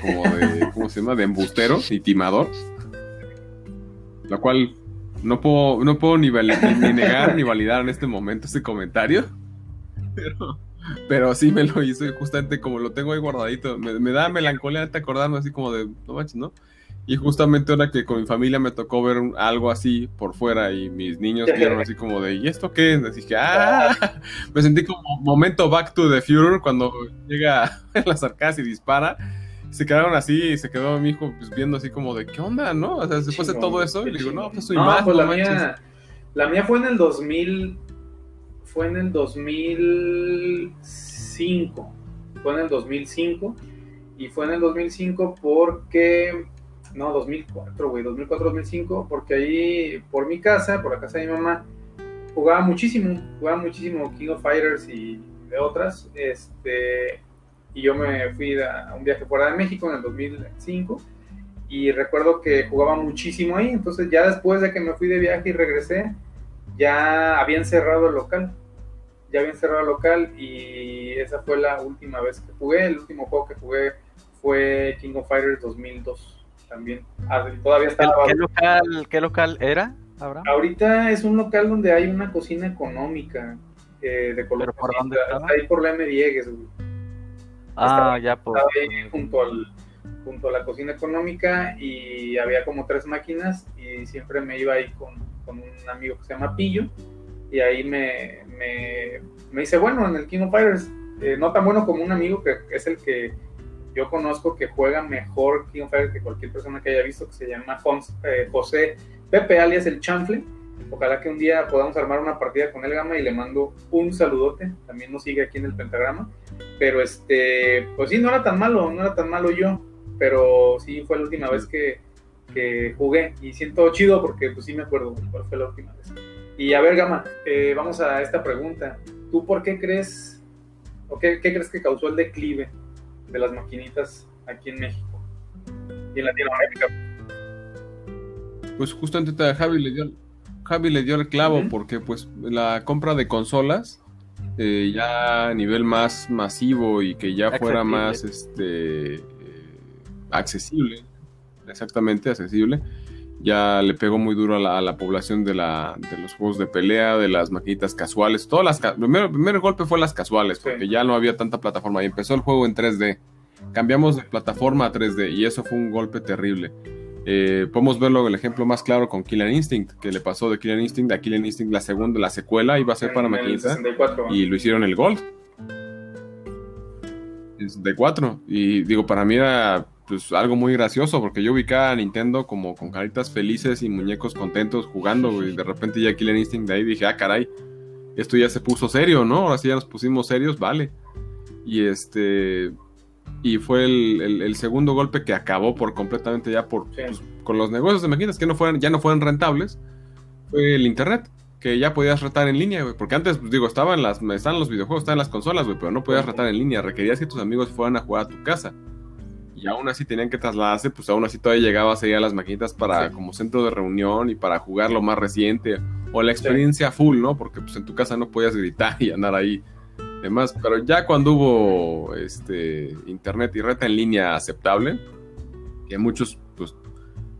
como de. ¿Cómo se llama? De embustero y timador. La cual no puedo, no puedo ni, ni negar ni validar en este momento este comentario. Pero pero sí me lo hizo y justamente como lo tengo ahí guardadito, me, da melancolía de acordarme así como de, no manches, ¿no? Y justamente ahora que con mi familia me tocó ver algo así por fuera y mis niños vieron así como de, ¿y esto qué? Y dije, ¡ah! Me sentí como momento Back to the Future cuando llega en las arcadas y dispara. Se quedaron así y se quedó mi hijo pues, viendo así como de, ¿qué onda, no? O sea, después de todo eso, y le digo, no, pues soy más. Pues la, mía, la mía fue en el 2000, fue en el 2005. Fue en el 2005. Y fue en el 2005 porque. No, 2004, güey. 2004-2005. Porque ahí, por mi casa, por la casa de mi mamá, jugaba muchísimo. Jugaba muchísimo King of Fighters y de otras. Este. Y yo me fui a un viaje fuera de México en el 2005 y recuerdo que jugaba muchísimo ahí, entonces ya después de que me fui de viaje y regresé, ya habían cerrado el local ya había cerrado el local y esa fue la última vez que jugué. El último juego que jugué fue King of Fighters 2002 también. Ah, todavía estaba... ¿Qué, local, ¿Qué local era, Abraham? Ahorita es un local donde hay una cocina económica eh, de color. por dónde está? ahí por la M. Diegues, Ah, ya por... Estaba ahí junto, al, junto a la cocina económica y había como tres máquinas y siempre me iba ahí con, con un amigo que se llama Pillo y ahí me, me, me dice, bueno, en el King of Fighters, eh, no tan bueno como un amigo que es el que yo conozco que juega mejor King of que cualquier persona que haya visto, que se llama eh, José Pepe, alias el Chanfle. Ojalá que un día podamos armar una partida con el Gama y le mando un saludote. También nos sigue aquí en el pentagrama. Pero este, pues sí, no era tan malo, no era tan malo yo. Pero sí fue la última vez que, que jugué. Y siento chido porque pues sí me acuerdo cuál fue la última vez. Y a ver, Gama, eh, vamos a esta pregunta. ¿Tú por qué crees, o qué, crees que causó el declive de las maquinitas aquí en México. Y en Latinoamérica? Pues justamente Javi le dio, Javi le dio el clavo porque pues la compra de consolas eh, ya a nivel más masivo y que ya fuera más este eh, accesible, exactamente accesible, ya le pegó muy duro a la, población de, la, de los juegos de pelea, de las maquinitas casuales. Todas las el primer, golpe fue las casuales, porque ya no había tanta plataforma. Y empezó el juego en 3D. Cambiamos de plataforma a 3D y eso fue un golpe terrible. Eh, podemos verlo el ejemplo más claro con Killer Instinct, que le pasó de Killer Instinct a Killer Instinct la segunda, la secuela iba a ser para maquinitas y lo hicieron el Gold. de 4 y digo, para mí era pues algo muy gracioso, porque yo ubicaba a Nintendo como con caritas felices y muñecos contentos jugando, y de repente ya Killer Instinct de ahí dije, ah, caray, esto ya se puso serio, ¿no? Ahora sí ya nos pusimos serios, vale. Y este. Y fue el, segundo golpe que acabó por completamente ya por pues, con los negocios de máquinas que no fueran, ya no fueran rentables. Fue el internet. Que ya podías retar en línea, güey. Porque antes, pues, digo, estaban las, estaban los videojuegos, estaban las consolas, güey, pero no podías retar en línea. Requerías que tus amigos fueran a jugar a tu casa y aún así tenían que trasladarse, pues aún así todavía llegaba a las maquinitas para como centro de reunión y para jugar lo más reciente o la experiencia full, ¿no? Porque pues en tu casa no podías gritar y andar ahí. Demás, pero ya cuando hubo este internet y reta en línea aceptable, que muchos pues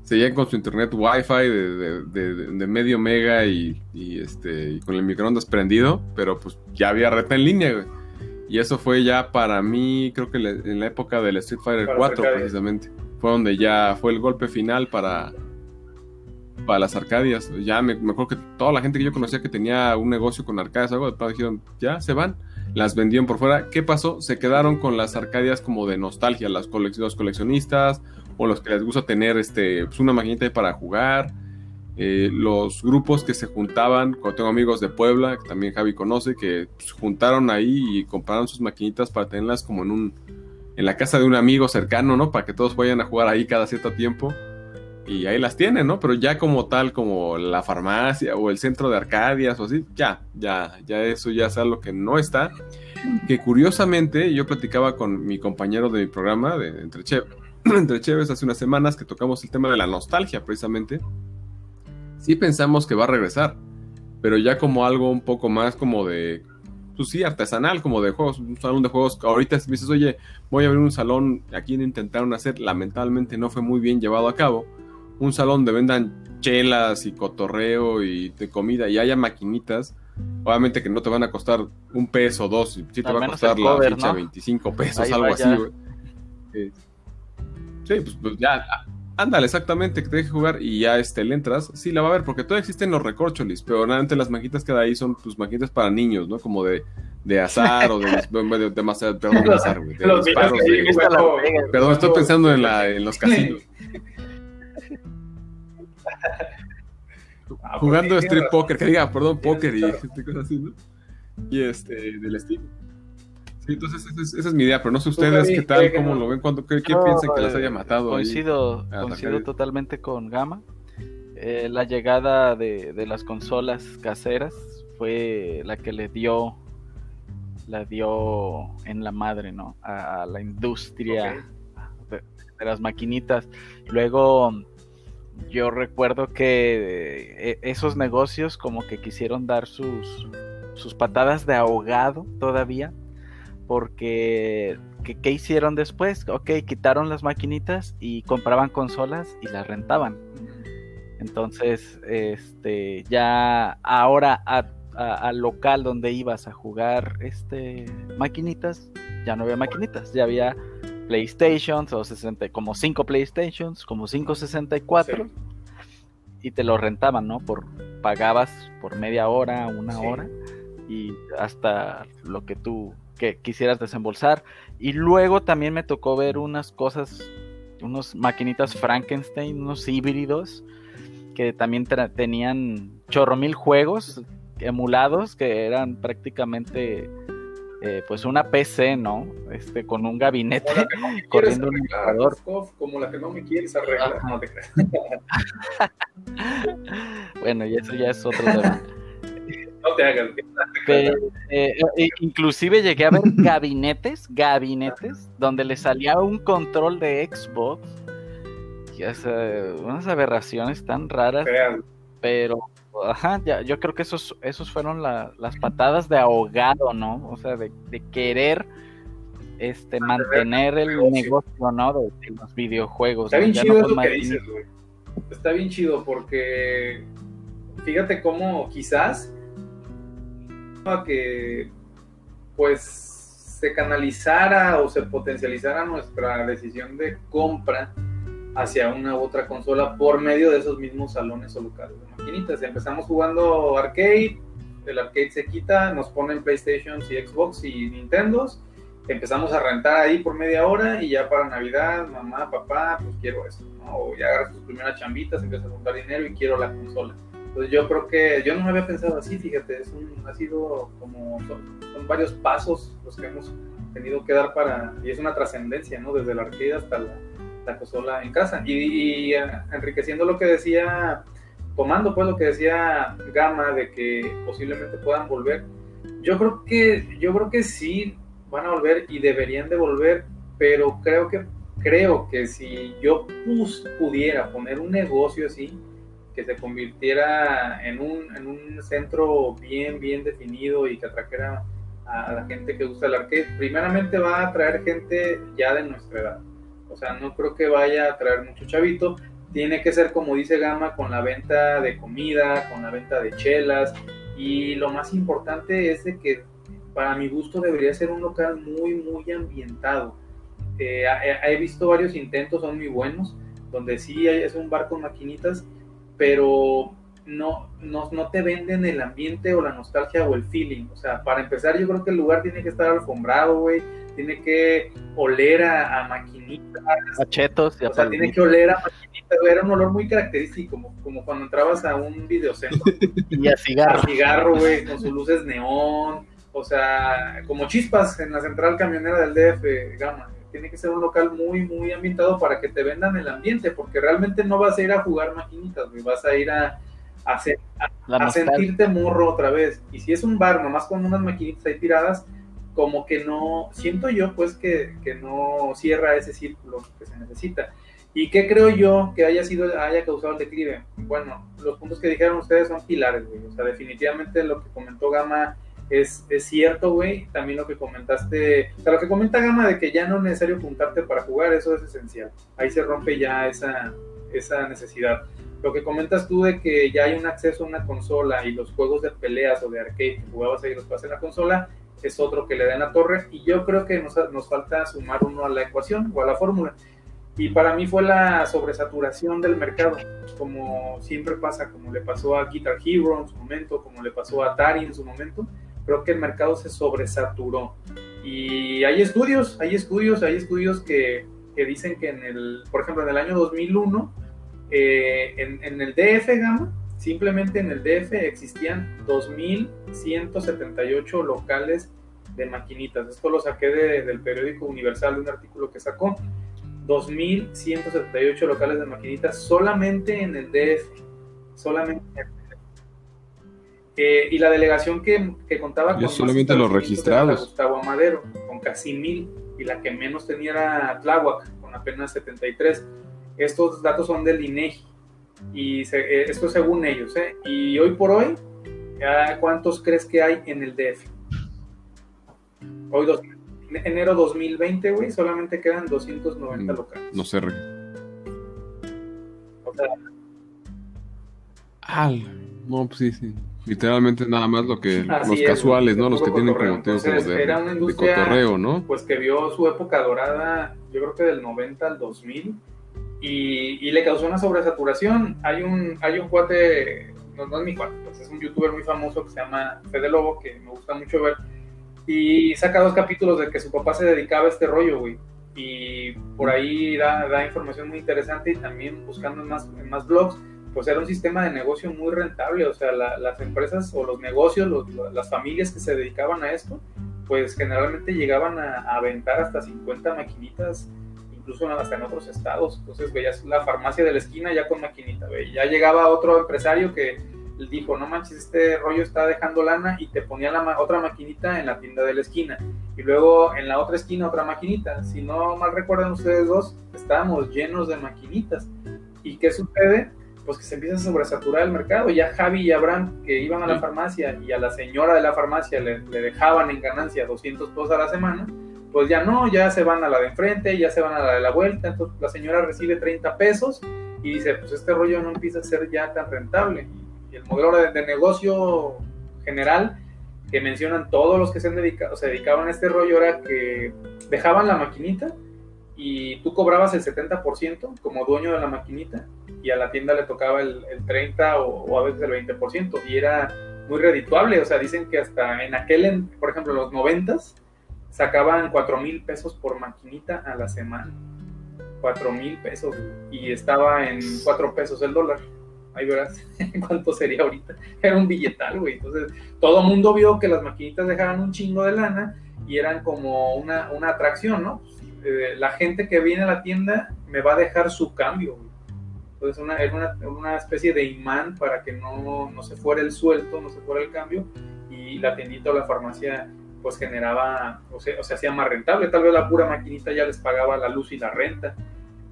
seguían con su internet wifi de, de, medio mega y, y, este y con el microondas prendido, pero pues ya había reta en línea, güey. Y eso fue ya para mí, creo que en la época del Street Fighter 4 precisamente. Fue donde ya fue el golpe final para, para las Arcadias. Ya me, acuerdo que toda la gente que yo conocía que tenía un negocio con Arcadias, algo de dijeron, ya se van. las vendían por fuera. ¿Qué pasó? Se quedaron con las arcadias como de nostalgia, las los coleccionistas o los que les gusta tener este, pues una maquinita para jugar. Eh, los grupos que se juntaban, cuando tengo amigos de Puebla, que también Javi conoce, que pues, juntaron ahí y compraron sus maquinitas para tenerlas como en un en la casa de un amigo cercano, ¿no? Para que todos vayan a jugar ahí cada cierto tiempo. Y ahí las tienen, ¿no? Pero ya como tal, como la farmacia o el centro de Arcadias o así, ya, ya, ya eso ya es algo que no está. Que curiosamente yo platicaba con mi compañero de mi programa, de Entre, Cheves, hace unas semanas que tocamos el tema de la nostalgia precisamente sí pensamos que va a regresar, pero ya como algo un poco más como de, pues sí, artesanal, como de juegos, un salón de juegos. Ahorita me dices, oye, voy a abrir un salón, aquí intentaron hacer, lamentablemente no fue muy bien llevado a cabo, un salón de vendan chelas y cotorreo y de comida y haya maquinitas. Obviamente que no te van a costar un peso o dos, sí te va a costar la ficha 25 pesos, algo así, Sí, pues, pues ya Ándale, exactamente, que te deje jugar y ya este, le entras. Sí, la va a ver, porque todavía existen los recorcholis, pero normalmente las maquitas que hay ahí son pues maquitas para niños, ¿no? Como de, de azar o de, de, de, perdón, de azar, güey. De los disparos Perdón, estoy pensando en, la, en los casinos. Ah, pues Jugando street poker, que diga, perdón, póker y cosas así, ¿no? Y este, del estilo. Sí, entonces esa es, mi idea, pero no sé ustedes qué tal, cómo lo ven, cuando, qué, piensan que las haya matado. Coincido, coincido totalmente con Gama. Eh, la llegada de, las consolas caseras fue la que le dio la dio en la madre, ¿no? A, la industria de, las maquinitas. Luego yo recuerdo que eh, esos negocios como que quisieron dar sus, sus patadas de ahogado todavía porque ¿qué, hicieron después? Ok, quitaron las maquinitas y compraban consolas y las rentaban. Entonces, este, ya ahora al local donde ibas a jugar este maquinitas, ya no había maquinitas, ya había PlayStations o 60, como 5 PlayStations, como 5 64 y te lo rentaban, ¿no? Por pagabas por media hora, una hora y hasta lo que tú que quisieras desembolsar. Y luego también me tocó ver unas cosas, unos maquinitas Frankenstein, unos híbridos, que también tenían chorro mil juegos emulados, que eran prácticamente eh, pues una PC, ¿no? Este, con un gabinete corriendo un emulador. Como la que no me quieres arreglar, no te bueno, y eso ya es otro tema. No te hagas. Eh, eh, inclusive llegué a ver gabinetes, gabinetes, donde le salía un control de Xbox. Y unas aberraciones tan raras. Pero, ajá, ya, yo creo que esos, esos fueron las patadas de ahogado, ¿no? O sea, de, querer este mantener el negocio, ¿no? De, los videojuegos. Está bien chido eso que dices, güey. Está bien chido porque fíjate cómo quizás a que pues se canalizara o se potencializara nuestra decisión de compra hacia una u otra consola por medio de esos mismos salones o locales de maquinitas. Empezamos jugando arcade, el arcade se quita, nos ponen PlayStation y Xbox y Nintendos, empezamos a rentar ahí por media hora y ya para Navidad, mamá, papá, pues quiero eso, O ya agarras tus primeras chambitas, empiezas a juntar dinero y quiero la consola. Pues yo creo que yo no había pensado así, fíjate, es un, ha sido como, son, varios pasos los que hemos tenido que dar para, y es una trascendencia, ¿no? Desde la arcade hasta la, la consola en casa. Y, eh, enriqueciendo lo que decía, tomando pues lo que decía Gama de que posiblemente puedan volver, yo creo que, yo creo que sí van a volver y deberían de volver, pero creo que, creo que si yo pudiera poner un negocio así, que se convirtiera en un, en un centro bien, bien definido y que atrajera a la gente que gusta el arcade, primeramente va a atraer gente ya de nuestra edad. O sea, no creo que vaya a atraer mucho chavito. Tiene que ser, como dice Gama, con la venta de comida, con la venta de chelas. Y lo más importante es de que, para mi gusto, debería ser un local muy, muy ambientado. Eh, he visto varios intentos, son muy buenos, donde sí es un bar con maquinitas, pero no, no, no te venden el ambiente o la nostalgia o el feeling. O sea, para empezar, yo creo que el lugar tiene que estar alfombrado, güey. Tiene que oler a, a maquinitas. A chetos y a O sea, tiene que oler a maquinitas, güey. Era un olor muy característico, como, como cuando entrabas a un videocentro. y a cigarro. a cigarro, güey, con sus luces neón. O sea, como chispas en la central camionera del DF, Gama. Tiene que ser un local muy, muy ambientado para que te vendan el ambiente, porque realmente no vas a ir a jugar maquinitas, güey. Vas a ir a, a, a- sentirte morro otra vez. Y si es un bar nomás con unas maquinitas ahí tiradas, como que no, siento yo pues que, que no cierra ese círculo que se necesita. ¿Y qué creo yo que haya sido, haya causado el declive? Bueno, los puntos que dijeron ustedes son pilares, güey. O sea, definitivamente lo que comentó Gama es, es cierto, güey. También lo que comentaste, o sea, lo que comenta Gama de que ya no es necesario juntarte para jugar, eso es esencial. Ahí se rompe ya esa, esa necesidad. Lo que comentas tú de que ya hay un acceso a una consola y los juegos de peleas o de arcade que jugabas ahí los juegas en la consola, es otro que le da en la torre. Y yo creo que nos, nos falta sumar uno a la ecuación o a la fórmula. Y para mí fue la sobresaturación del mercado, como siempre pasa, como le pasó a Guitar Hero en su momento, como le pasó a Atari en su momento. Creo que el mercado se sobresaturó. Y hay estudios, hay estudios, hay estudios que, que dicen que en el, por ejemplo, en el año 2001, eh, en, en el DF Gama, simplemente en el DF existían 2.178 locales de maquinitas. Esto lo saqué de- del periódico Universal, de un artículo que sacó. 2.178 locales de maquinitas solamente en el DF. Solamente en el DF. Eh, y la delegación que, que contaba Yo más solamente los era registrados. Gustavo Amadero, con casi mil, y la que menos tenía era Tláhuac, con apenas 73. Estos datos son del INEGI, y se- eh, esto según ellos. ¿eh? Y hoy por hoy, ¿ya ¿cuántos crees que hay en el DF? Hoy, dos- en enero 2020, güey, solamente quedan 290 Mm, locales. No sé. re- O sea, Al. No, pues sí, sí. Literalmente nada más lo que Así los es, casuales, ¿no? Los que tienen como, de, de cotorreo, ¿no? pues que vio su época dorada, yo creo que del 90 al 2000, y, y le causó una sobresaturación. Hay un, hay un cuate, no, no es mi cuate, pues es un youtuber muy famoso que se llama Fede Lobo, que me gusta mucho ver, y saca dos capítulos de que su papá se dedicaba a este rollo, güey. Y por ahí da, da información muy interesante y también buscando en más, en más blogs, pues era un sistema de negocio muy rentable, o sea, la- las empresas o los negocios, los- las familias que se dedicaban a esto, pues generalmente llegaban a, a aventar hasta 50 maquinitas, incluso hasta en otros estados. Entonces veías la farmacia de la esquina ya con maquinita, güey. Ya llegaba otro empresario que dijo, no manches, este rollo está dejando lana y te ponía la ma- otra maquinita en la tienda de la esquina. Y luego en la otra esquina otra maquinita. Si no mal recuerdan ustedes dos, estábamos llenos de maquinitas. ¿Y qué sucede? Pues que se empieza a sobresaturar el mercado. Ya Javi y Abraham, que iban a la Sí. farmacia y a la señora de la farmacia le, le dejaban en ganancia 200 pesos a la semana, pues ya no, ya se van a la de enfrente, ya se van a la de la vuelta. Entonces la señora recibe 30 pesos y dice, pues este rollo no empieza a ser ya tan rentable. Y el modelo de, de negocio general que mencionan todos los que se, han dedicado, se dedicaban a este rollo era que dejaban la maquinita y tú cobrabas el 70% como dueño de la maquinita y a la tienda le tocaba el, el 30 o, o a veces el 20% y era muy redituable, o sea, dicen que hasta en aquel, en- por ejemplo, en los 90 sacaban 4 mil pesos por maquinita a la semana. 4 mil pesos y estaba en 4 pesos el dólar. Ahí verás cuánto sería ahorita. Era un billetal, güey. Entonces, todo el mundo vio que las maquinitas dejaban un chingo de lana y eran como una, una atracción, ¿no? Eh, la gente que viene a la tienda me va a dejar su cambio, güey. Entonces, una, era una, una especie de imán para que no, no se fuera el suelto, no se fuera el cambio y la tiendita o la farmacia pues generaba, o sea, o se hacía más rentable. Tal vez la pura maquinita ya les pagaba la luz y la renta.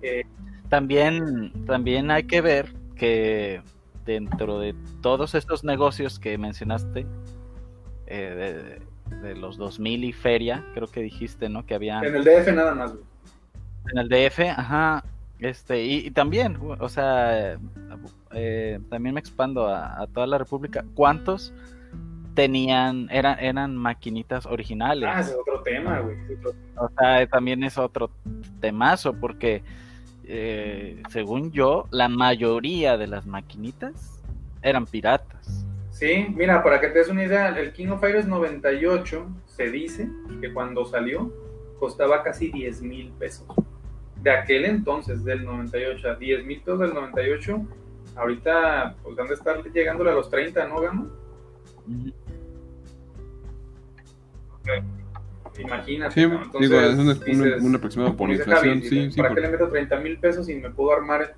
Eh, También, también hay que ver que dentro de todos estos negocios que mencionaste, eh, de los 2000 y feria, creo que dijiste, ¿no? Que había en el DF nada más, güey. en el DF, ajá, este, y, y también, o sea, eh, también me expando a, a toda la República, ¿cuántos tenían, eran, eran maquinitas originales? Ah, ese es otro tema, güey. otro- O sea, también es otro temazo porque eh, según yo, la mayoría de las maquinitas eran piratas. Sí, mira, para que te des una idea, el King of Fighters 98 se dice que cuando salió costaba casi 10 mil pesos. De aquel entonces, del 98, a 10 mil pesos del 98, ahorita pues han de estar llegándole a los 30, ¿no, Gama? Imagínate. Sí, ¿no? Entonces, digo, es una, dices, una, una aproximada por inflación, Javi, sí, sí. ¿Para por- qué le meto 30 mil pesos y me puedo armar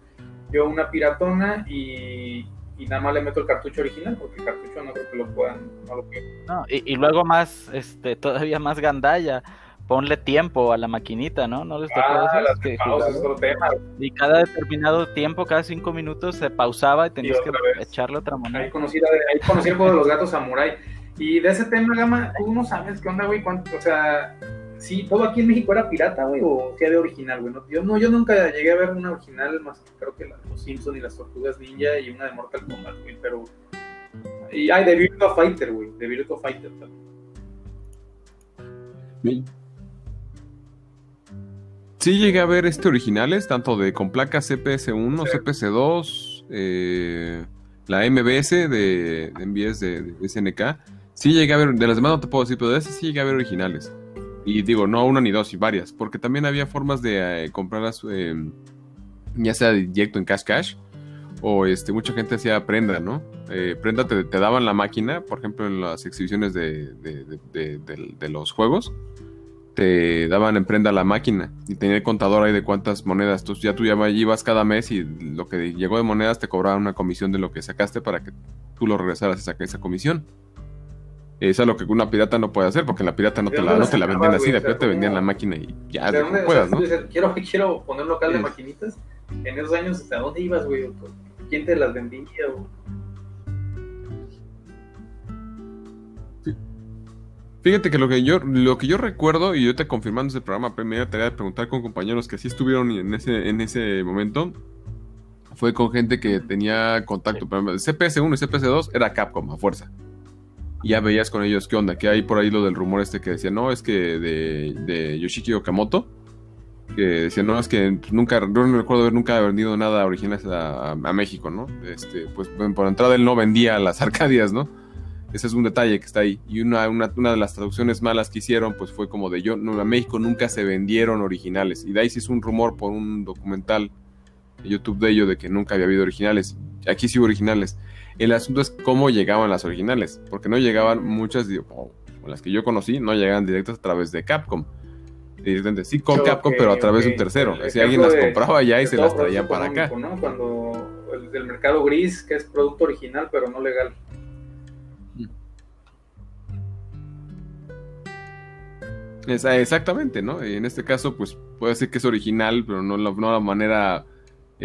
yo una piratona y, y nada más le meto el cartucho original? Porque el cartucho no creo que lo puedan. No lo. No, y, y luego más, este, todavía más gandalla. Ponle tiempo a la maquinita, ¿no? ¿No les tocó Ah, las Que pausas otro tema. Y cada determinado tiempo, cada cinco minutos, se pausaba y tenías que vez. echarle otra Ahí moneda. conocí, la- ahí conocí el juego de los gatos samurai. Y de ese tema, Gama, tú no sabes qué onda, güey. cuánto- O sea, sí, todo aquí en México era pirata, güey, o qué había original, güey. No, yo, no, yo nunca llegué a ver una original más que creo que la de los Simpsons y las Tortugas Ninja y una de Mortal Kombat, güey. Pero. Y hay de Virtua Fighter, güey. De Virtua Fighter también. Sí. Llegué a ver este originales, tanto de con placas CPS1, Sí. CPS2, eh, la MBS de, de MBS de, de SNK. Sí llegué a ver, de las demás no te puedo decir, pero de ese sí llegué a ver originales. Y digo, no una ni dos, y varias, porque también había formas de eh, comprarlas, eh, ya sea directo en Cash Cash, o este, mucha gente hacía prenda, ¿no? Eh, prenda te, te daban la máquina, por ejemplo, en las exhibiciones de, de- de- de- los juegos, te daban en prenda la máquina y tenía el contador ahí de cuántas monedas. Entonces ya tú ya ibas cada mes y lo que llegó de monedas te cobraban una comisión de lo que sacaste para que tú lo regresaras esa, esa comisión. Es lo que una pirata no puede hacer, porque en la pirata no ¿De te la, no te la vendían así, la sea, pirata te vendían la máquina y ya, ¿De de como puedas, o sea, ¿no? tú dices, quiero, quiero poner un local de maquinitas. En esos años, ¿a dónde ibas, güey? ¿Quién te las vendía? Fíjate que lo que yo, lo que yo recuerdo, y yo te confirmando ese programa, primera tarea de preguntar con compañeros que sí estuvieron en ese, en ese momento, fue con gente que tenía contacto. Por ejemplo, CPS1 y CPS2 era Capcom a fuerza. Y ya veías con ellos qué onda, que hay por ahí lo del rumor este que decía, no, es que de, de Yoshiki Okamoto, que decía, no, es que nunca, no recuerdo haber nunca vendido nada original a, México, ¿no? Este, pues por entrada él no vendía las Arcadias, ¿no? Ese es un detalle que está ahí. Y una, una, una de las traducciones malas que hicieron, pues fue como de yo, no, a México nunca se vendieron originales. Y de ahí se hizo un rumor por un documental de YouTube de ello de que nunca había habido originales. Aquí sí hubo originales. El asunto es cómo llegaban las originales, porque no llegaban muchas, o las que yo conocí, no llegaban directas a través de Capcom. Directamente, sí, con Capcom, pero a través de un tercero. El Si alguien las compraba ya y se las traían para acá. ¿no? Cuando el del mercado gris, que es producto original, pero no legal. Exactamente, ¿no? Y en este caso, pues puede ser que es original, pero no la, no la manera,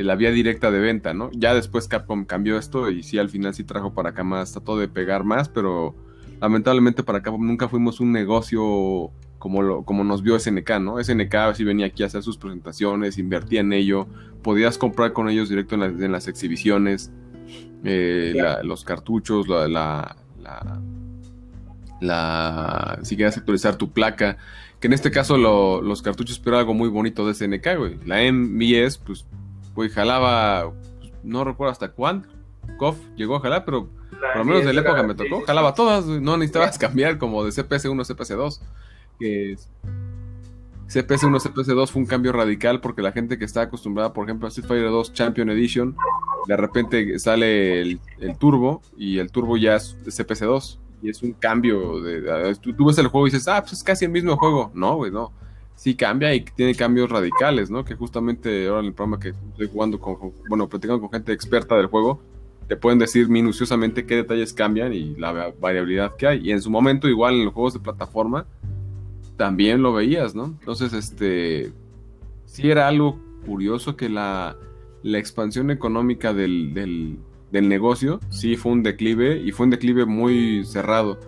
la vía directa de venta, ¿no? Ya después Capcom cambió esto y sí, al final sí trajo para acá más, trató de pegar más, pero lamentablemente para Capcom nunca fuimos un negocio como, lo, como nos vio SNK, ¿no? SNK sí venía aquí a hacer sus presentaciones, invertía en ello, podías comprar con ellos directo en, las- en las exhibiciones, eh, la- los cartuchos, la, la, la, la- si querías actualizar tu placa, que en este caso lo- los cartuchos pero algo muy bonito de SNK, güey. La MBS, pues, güey, jalaba, pues, no recuerdo hasta cuándo, KOF llegó a jalar, pero La por lo menos de la época me tocó, jalaba todas, no necesitabas cambiar como de CPS1 a CPS2, que es- CPS1 a CPS2 fue un cambio radical porque la gente que está acostumbrada, por ejemplo, a Street Fighter 2 Champion Edition, de repente sale el, el turbo y el turbo ya es CPS2 y es un cambio de, de- tú, tú ves el juego y dices, ah, pues es casi el mismo juego. No, güey, no. Sí cambia y tiene cambios radicales, ¿no? Que justamente ahora en el programa que estoy jugando con, bueno, platicando con gente experta del juego, te pueden decir minuciosamente qué detalles cambian y la va- variabilidad que hay. Y en su momento, igual en los juegos de plataforma, también lo veías, ¿no? Entonces, este, sí era algo curioso que la, la expansión económica del, del negocio, sí fue un declive y fue un declive muy cerrado.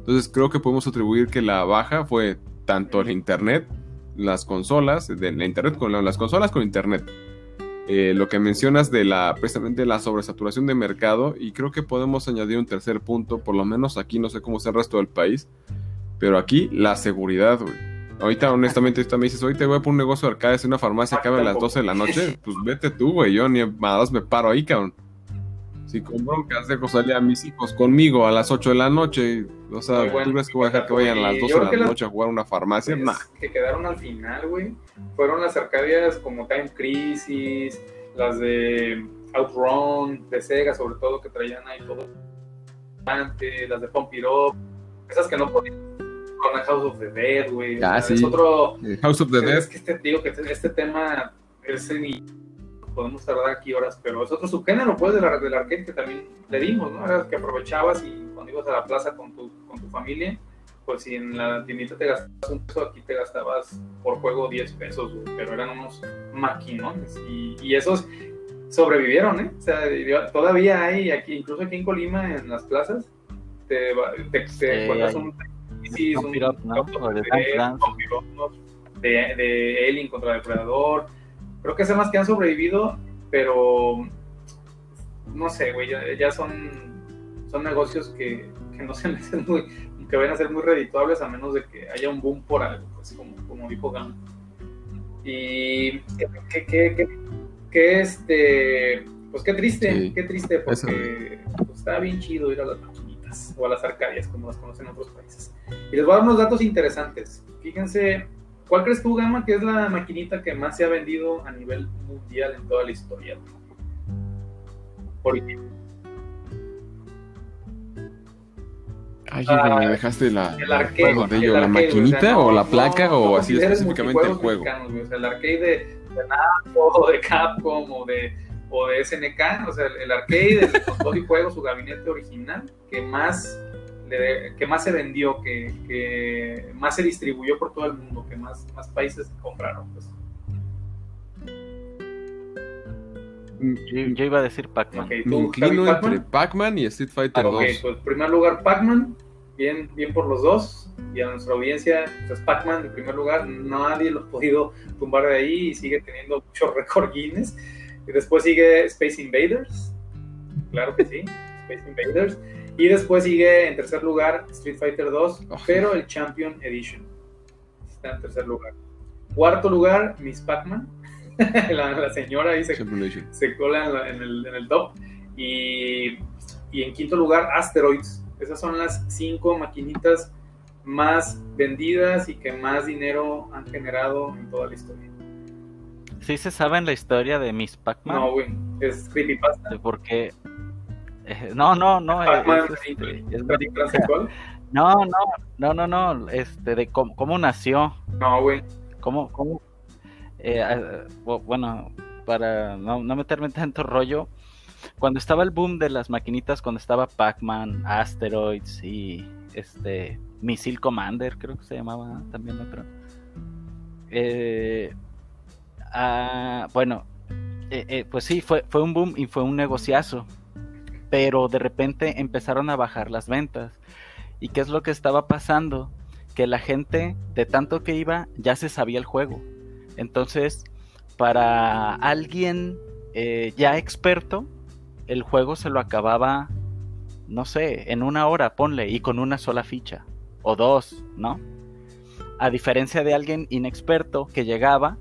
Entonces creo que podemos atribuir que la baja fue tanto el internet, las consolas, de la internet con las consolas con internet. Eh, lo que mencionas de la precisamente la sobresaturación de mercado y creo que podemos añadir un tercer punto, por lo menos aquí no sé cómo es el resto del país, pero aquí la seguridad, güey. Ahorita, honestamente, ahorita me dices, hoy te voy a poner un negocio de arcades en una farmacia que abre a las 12 de la noche. Pues vete tú, güey. Yo ni más me paro ahí, cabrón. Si con broncas dejo salir a mis hijos conmigo a las 8 de la noche, o sea, ¿tú crees que voy a dejar que vayan a las 12 de la noche a jugar a una farmacia? Nah. Que quedaron al final, güey. Fueron las arcadias como Time Crisis, las de Outrun, de Sega, sobre todo, que traían ahí todo. Las de Pump It Up, esas que no podían con House of the Dead, güey. Ah, sí. Es otro. House of the Dead. Es que este, digo que este, este tema es ni podemos tardar aquí horas, pero es otro subgénero, pues, del, del arcade que también le dimos, ¿no? Era que aprovechabas y cuando ibas a la plaza con tu, con tu familia, pues si en la tiendita te gastabas un peso, aquí te gastabas por juego 10 pesos, güey, pero eran unos maquinones y, y esos sobrevivieron, ¿eh? O sea, todavía hay aquí, incluso aquí en Colima, en las plazas, te, te, te un sí, un, ¿no? de, de, de Alien contra Depredador. Creo que es más que han sobrevivido, pero no sé, güey, ya, ya, son, son negocios que, que no se me hacen muy, que van a ser muy redituables a menos de que haya un boom por algo, pues como, como dijo Gama. Y que, que, que, que, este, pues qué triste, sí. qué triste, porque pues, está bien chido ir a las maquinitas o a las arcadias, como las conocen en otros países. Y les voy a dar unos datos interesantes. Fíjense, ¿cuál crees tú, Gama, que es la maquinita que más se ha vendido a nivel mundial en toda la historia? Por ejemplo. Ay, ah, me dejaste la, el arcade, de ello, el arcade, la maquinita o, sea, no, o la placa no, o así específicamente el juego. O sea, el arcade de, de Namco o de Capcom o de, o de SNK, o sea, el, el arcade con todo y juego, su gabinete original, que más, que más se vendió, que, que, más se distribuyó por todo el mundo, que más, más países compraron. Pues. Yo, iba a decir Pac-Man. Okay, Me inclino Pac entre Pac-Man y Street Fighter ah, 2. Okay, pues en primer lugar Pac-Man, bien, bien por los dos. Y a nuestra audiencia, pues Pac-Man en primer lugar, nadie lo ha podido tumbar de ahí y sigue teniendo muchos récord Guinness. Y después sigue Space Invaders, claro que sí, Space Invaders. Y después sigue en tercer lugar Street Fighter 2, oh. pero el Champion Edition. Está en tercer lugar. Cuarto lugar, Miss Pac-Man la, la, señora ahí se, se cola en, la, en, el, en, el, top. Y, y, en quinto lugar, Asteroids. Esas son las cinco maquinitas más vendidas y que más dinero han generado en toda la historia. ¿Sí se sabe en la historia de Miss Pac-Man? No, güey. Es creepypasta. Porque... Eh, no, no, no. Es, es, es, no, no, no, no, no. Este, de cómo, cómo nació. No, güey. ¿Cómo, cómo, eh, bueno, para no, no, meterme en tanto rollo, cuando estaba el boom de las maquinitas, cuando estaba Pac-Man, Asteroids y este Missile Commander, creo que se llamaba también otro. Eh, ah, bueno, eh, eh, pues sí, fue, fue un boom y fue un negociazo, pero de repente empezaron a bajar las ventas. ¿Y qué es lo que estaba pasando? Que la gente, de tanto que iba, ya se sabía el juego entonces, para alguien eh, ya experto, el juego se lo acababa, no sé, en una hora, ponle, y con una sola ficha, o dos, ¿no? A diferencia de alguien inexperto que llegaba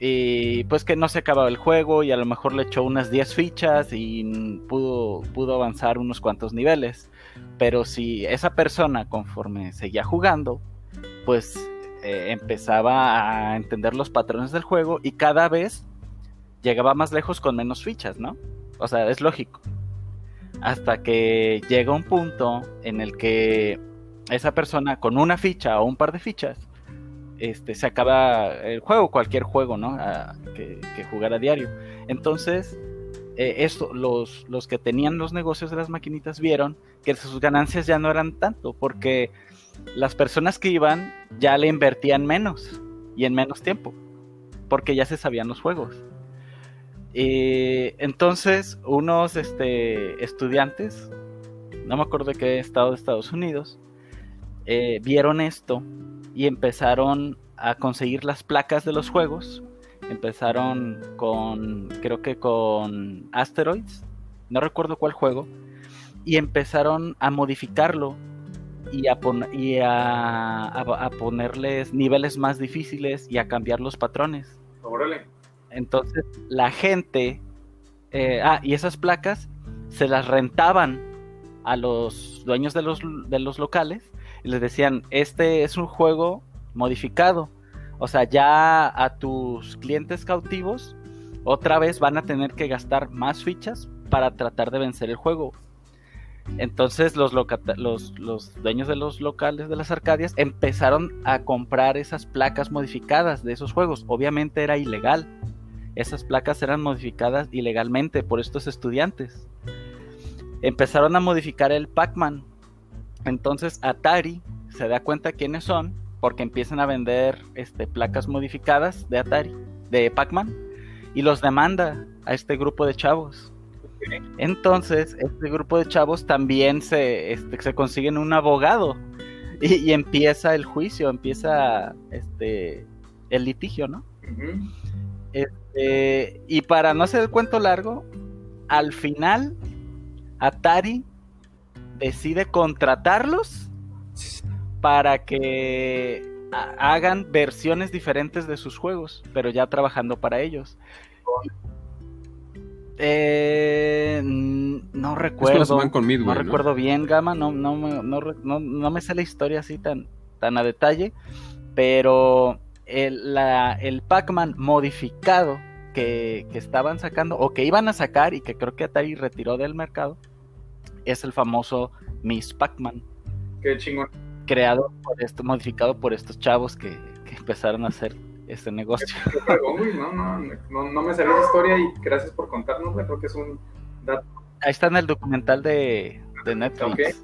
y pues que no se acababa el juego y a lo mejor le echó unas 10 fichas y pudo, pudo avanzar unos cuantos niveles. Pero si esa persona conforme seguía jugando, pues eh, empezaba a entender los patrones del juego y cada vez llegaba más lejos con menos fichas, ¿no? O sea, es lógico. Hasta que llega un punto en el que esa persona con una ficha o un par de fichas este, se acaba el juego, cualquier juego, ¿no? Que, que jugar a diario. Entonces, eh, esto, los, los que tenían los negocios de las maquinitas vieron que sus ganancias ya no eran tanto, porque las personas que iban ya le invertían menos y en menos tiempo, porque ya se sabían los juegos. Y entonces, unos este, estudiantes, no me acuerdo de qué estado de Estados Unidos, eh, vieron esto y empezaron a conseguir las placas de los juegos. Empezaron con, creo que con Asteroids, no recuerdo cuál juego, y empezaron a modificarlo y, a, y a, a, a, ponerles niveles más difíciles y a cambiar los patrones. Órale. Entonces la gente, eh, ah, y esas placas se las rentaban a los dueños de los, de los locales y les decían, este es un juego modificado. O sea, ya a tus clientes cautivos otra vez van a tener que gastar más fichas para tratar de vencer el juego. Entonces los, los, los, dueños de los locales de las Arcadias empezaron a comprar esas placas modificadas de esos juegos. Obviamente era ilegal. Esas placas eran modificadas ilegalmente por estos estudiantes. Empezaron a modificar el Pac-Man. Entonces Atari se da cuenta quiénes son porque empiezan a vender este, placas modificadas de Atari, de Pac-Man, y los demanda a este grupo de chavos. Entonces, este grupo de chavos también se, este, se consiguen un abogado y, empieza el juicio, empieza este el litigio, ¿no? Este, y para no hacer el cuento largo, al final Atari decide contratarlos para que hagan versiones diferentes de sus juegos, pero ya trabajando para ellos. Eh, no recuerdo. no recuerdo bien, Gama. No, no, no, no, me sé la historia así tan, tan a detalle. Pero el, la, el Pac-Man modificado que, que, estaban sacando, o que iban a sacar, y que creo que Atari retiró del mercado, es el famoso Miss Pac-Man. Qué chingón. Creado por esto, modificado por estos chavos que, que empezaron a hacer este negocio. no, no, no, no, me salió la historia y gracias por contarnos, creo que es un dato. Ahí está en el documental de, de Netflix.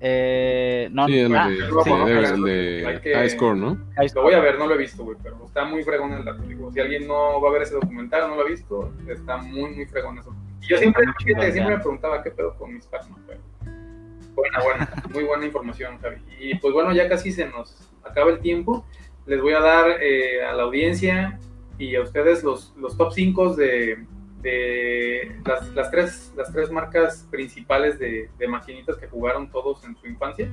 Eh, no, sí, el, ah, de, High Score, ¿no? Lo voy a ver, no lo he visto, güey, pero está muy fregón el dato. si alguien no va a ver ese documental, no lo ha visto, está muy, muy fregón eso. Y yo siempre, siempre me preguntaba qué pedo con mis panos, pero Buena, buena, muy buena información, Javi. Y pues bueno, ya casi se nos acaba el tiempo. Les voy a dar eh, a la audiencia y a ustedes los, los top 5 de, de las, las, tres, las tres marcas principales de, de, maquinitas que jugaron todos en su infancia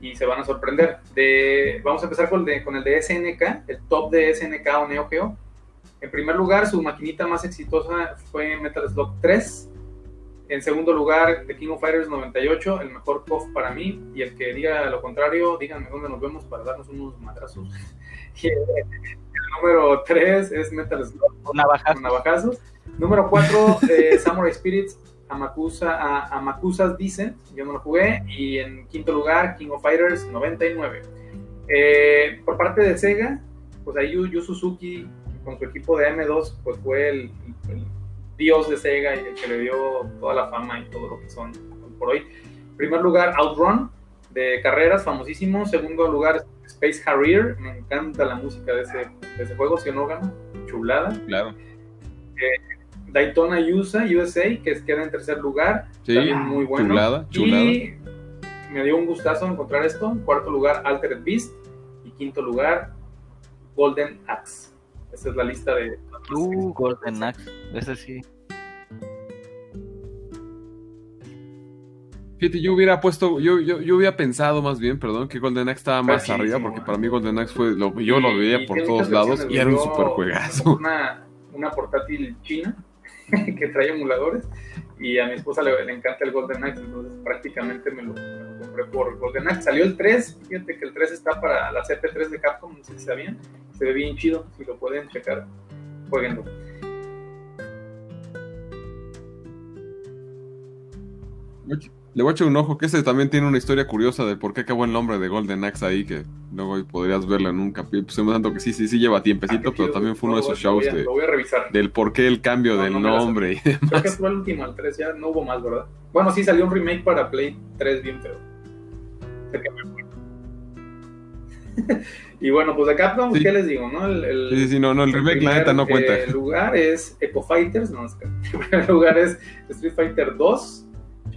y se van a sorprender. De, vamos a empezar con el, de, con el de SNK, el top de SNK o Neo Geo. En primer lugar, su maquinita más exitosa fue Metal Slug 3 en segundo lugar, The King of Fighters 98, el mejor KOF para mí. Y el que diga lo contrario, díganme dónde nos vemos para darnos unos madrazos. Y el, número 3 es Metal Slug. Navajazos. Navajazos. Número 4, eh, Samurai Spirits, Amakusa, a, Amakusas Dicen. Yo no lo jugué. Y en quinto lugar, King of Fighters 99. Eh, por parte de Sega, pues ahí Yu, Suzuki con su equipo de M2, pues fue el dios de Sega y el que le dio toda la fama y todo lo que son por hoy. En primer lugar, Outrun, de carreras, famosísimo. Segundo lugar, Space Harrier. Me encanta la música de ese, de ese juego, si no gana, chulada. Claro. Eh, Daytona USA, USA, que queda en tercer lugar. Sí, también muy bueno. Chulada, chulada. Y me dio un gustazo encontrar esto. En cuarto lugar, Altered Beast. Y quinto lugar, Golden Axe. Esa es la lista de. Uh, Golden Axe, ese sí. Fíjate, yo hubiera puesto, yo, yo, yo hubiera pensado más bien, perdón, que Golden Axe estaba más arriba, porque para mí Golden Axe fue, lo, yo lo veía por todos lados y era un super juegazo. Una, una portátil china que trae emuladores y a mi esposa le, encanta el Golden Axe, entonces prácticamente me lo, compré por Golden Axe. Salió el 3, fíjate que el 3 está para la CP3 de Capcom, no sé si sabían, se ve bien chido, si lo pueden checar, jueguenlo. Le voy a echar un ojo, que ese también tiene una historia curiosa de por qué acabó el nombre de Golden Axe ahí, que luego podrías verlo en un capítulo. Pues tanto que sí, sí, sí lleva tiempecito, ah, pero también fue uno de esos shows de, del por qué el cambio del nombre y demás. Creo que fue el último, el 3, ya no hubo más, ¿verdad? Bueno, sí, salió un remake para Play 3 bien feo. y bueno, pues acá, Capcom, ¿qué les digo? ¿no? El, sí, sí, no, no, el, remake la neta no cuenta. El lugar es Echo Fighters, no, el primer lugar es Street Fighter 2,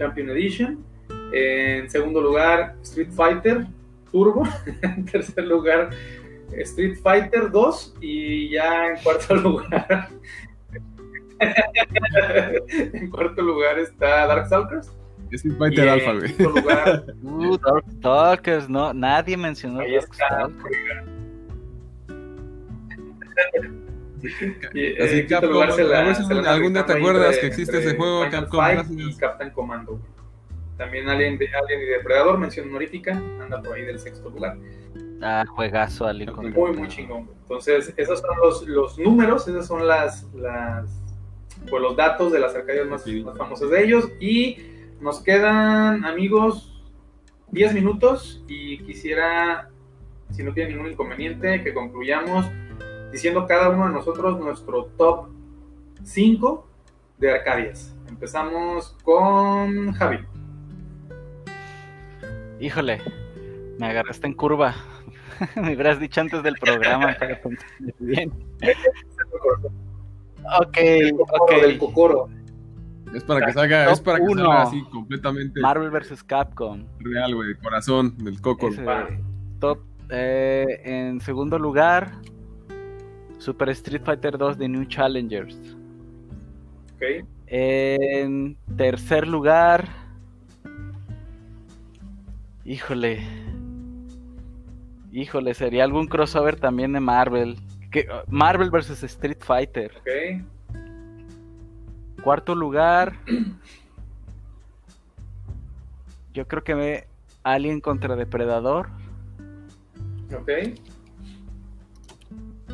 Champion Edition. En segundo lugar, Street Fighter Turbo. en tercer lugar, Street Fighter 2. Y ya en cuarto lugar. en cuarto lugar está Darkstalkers. Street Fighter Alpha, güey. Lugar, uh, Darkstalkers, no, nadie mencionó Darkstalkers. Y, eh, Así, quinto Capcom, lugar se la- a ver si se la andan algún día te acuerdas entre- que existe ese juego, Final Capcom, y Captain Commando. También Alien, de, Alien y Depredador, mención honorífica, anda por ahí del sexto lugar. Ah, juegazo, Ali. con- Muy, muy chingón. Entonces, esos son los, los números, esas son las, las pues, los datos de las arcadias más, Sí. más famosas de ellos. Y nos quedan, amigos, 10 minutos y quisiera, si no tiene ningún inconveniente, que concluyamos diciendo cada uno de nosotros nuestro top 5 de arcadias. Empezamos con Javi. Híjole, me agarraste en curva. me hubieras dicho antes del programa para pensar bien. Ok, El cocoro, del cocoro. Es para que salga, Top es para que uno. salga así completamente Marvel vs. Capcom. real, güey, de corazón del coco. Ese, Va. top. eh, en segundo lugar, Super Street Fighter 2 de New Challengers. Ok. En tercer lugar, híjole, híjole, sería algún crossover también de Marvel. Que, Marvel vs. Street Fighter. Ok. Cuarto lugar, yo creo que me Alien contra Depredador. Ok.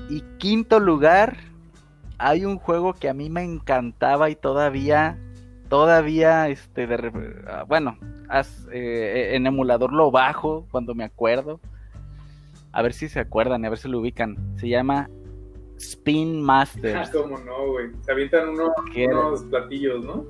Y quinto lugar, hay un juego que a mí me encantaba y todavía, todavía, este, de ah, bueno, as- eh, en emulador lo bajo cuando me acuerdo. A ver si se acuerdan, a ver si lo ubican. Se llama Spin Ah, Masters cómo no, güey. Se avientan unos platillos, ¿no?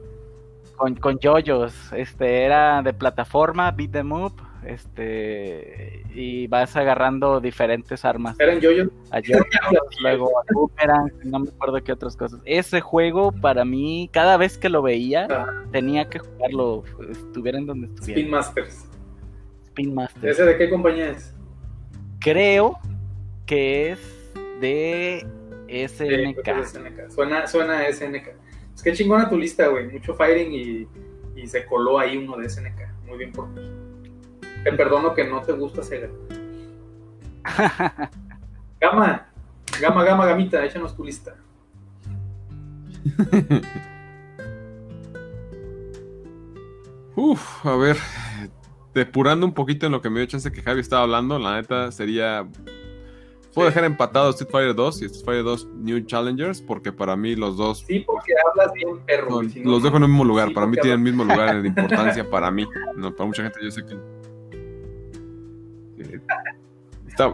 con, con yoyos. Este era de plataforma, beat them up, este, y vas agarrando diferentes armas. Eran yoyos. a yoyos, luego a boomerang, no me acuerdo qué otras cosas. Ese juego para mí, cada vez que lo veía, Ah. tenía que jugarlo, estuviera en donde Spin estuviera. Masters. Spin Master. ¿Ese de qué compañía es? Creo que es de SNK. es. Suena, suena a SNK. Es que chingona tu lista, güey. Mucho fighting y, y se coló ahí uno de SNK. Muy bien por ti. Te perdono que no te gusta Sega. Gama, gama, gama, gamita, échanos tu lista. Uf, a ver, depurando un poquito en lo que me dio chance que Javi estaba hablando, la neta sería... Puedo Sí. dejar empatado Street Fighter 2 y Street Fighter 2 New Challengers porque para mí los dos Sí, porque hablas bien perro. son- güey, si no, los dejo en el mismo lugar. Sí, para mí tienen el mismo lugar de importancia para mí. No, para mucha gente yo sé que... Está,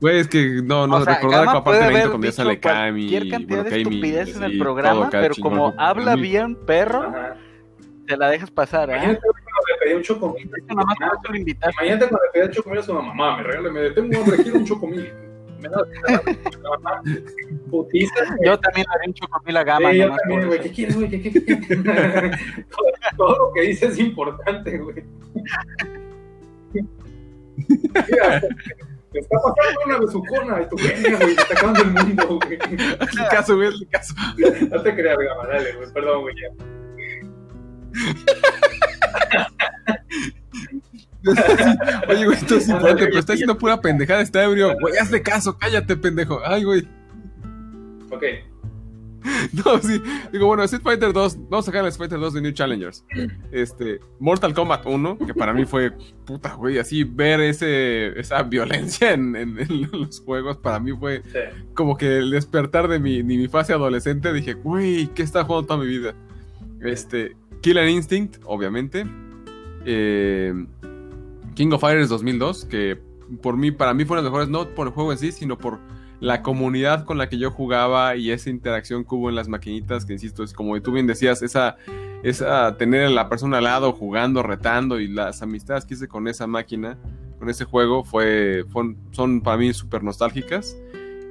güey, es que no, no O sea, recordar que aparte Benito dicho sale Kami, cualquier cantidad bueno, de Kami, estupideces en el programa, pero como habla bien perro, Ajá. te la dejas pasar, ¿eh? Le pedí un chocomil. Imagínate cuando le pedí un chocomil a su mamá. Me regálame, tengo hambre, quiero un chocomil. Me da la mamá. Putiza. Yo también le haré un chocomil a gama, Sí, yo también, güey. ¿Qué quieres, güey? ¿Qué, qué, qué, qué? todo, todo lo que dices es importante, güey. Mira, te está pasando una besucona y tu verga, güey. Te está acabando el mundo, güey. Hazle caso, güey, hazle caso. No te creas, gama, dale, güey. Perdón, güey. ya. Oye, güey, esto es importante, pero está haciendo pura pendejada, está ebrio. Güey, hazle caso, cállate, pendejo. Ay, güey. Ok. No, sí. Digo, bueno, Street Fighter 2, vamos a sacar el Street Fighter 2 de New Challengers. Este, Mortal Kombat 1, que para mí fue, puta, güey, así ver ese, esa violencia en, en- en los juegos, para mí fue Sí. como que el despertar de mi, de mi fase adolescente. Dije, güey, ¿qué está jugando toda mi vida? Este, Killer Instinct, obviamente. Eh, King of Fighters 2002, que por mí, para mí fueron los mejores, no por el juego en sí, sino por la comunidad con la que yo jugaba y esa interacción que hubo en las maquinitas, que insisto, es como tú bien decías, esa, esa tener a la persona al lado jugando, retando y las amistades que hice con esa máquina, con ese juego, fue, son para mí súper nostálgicas.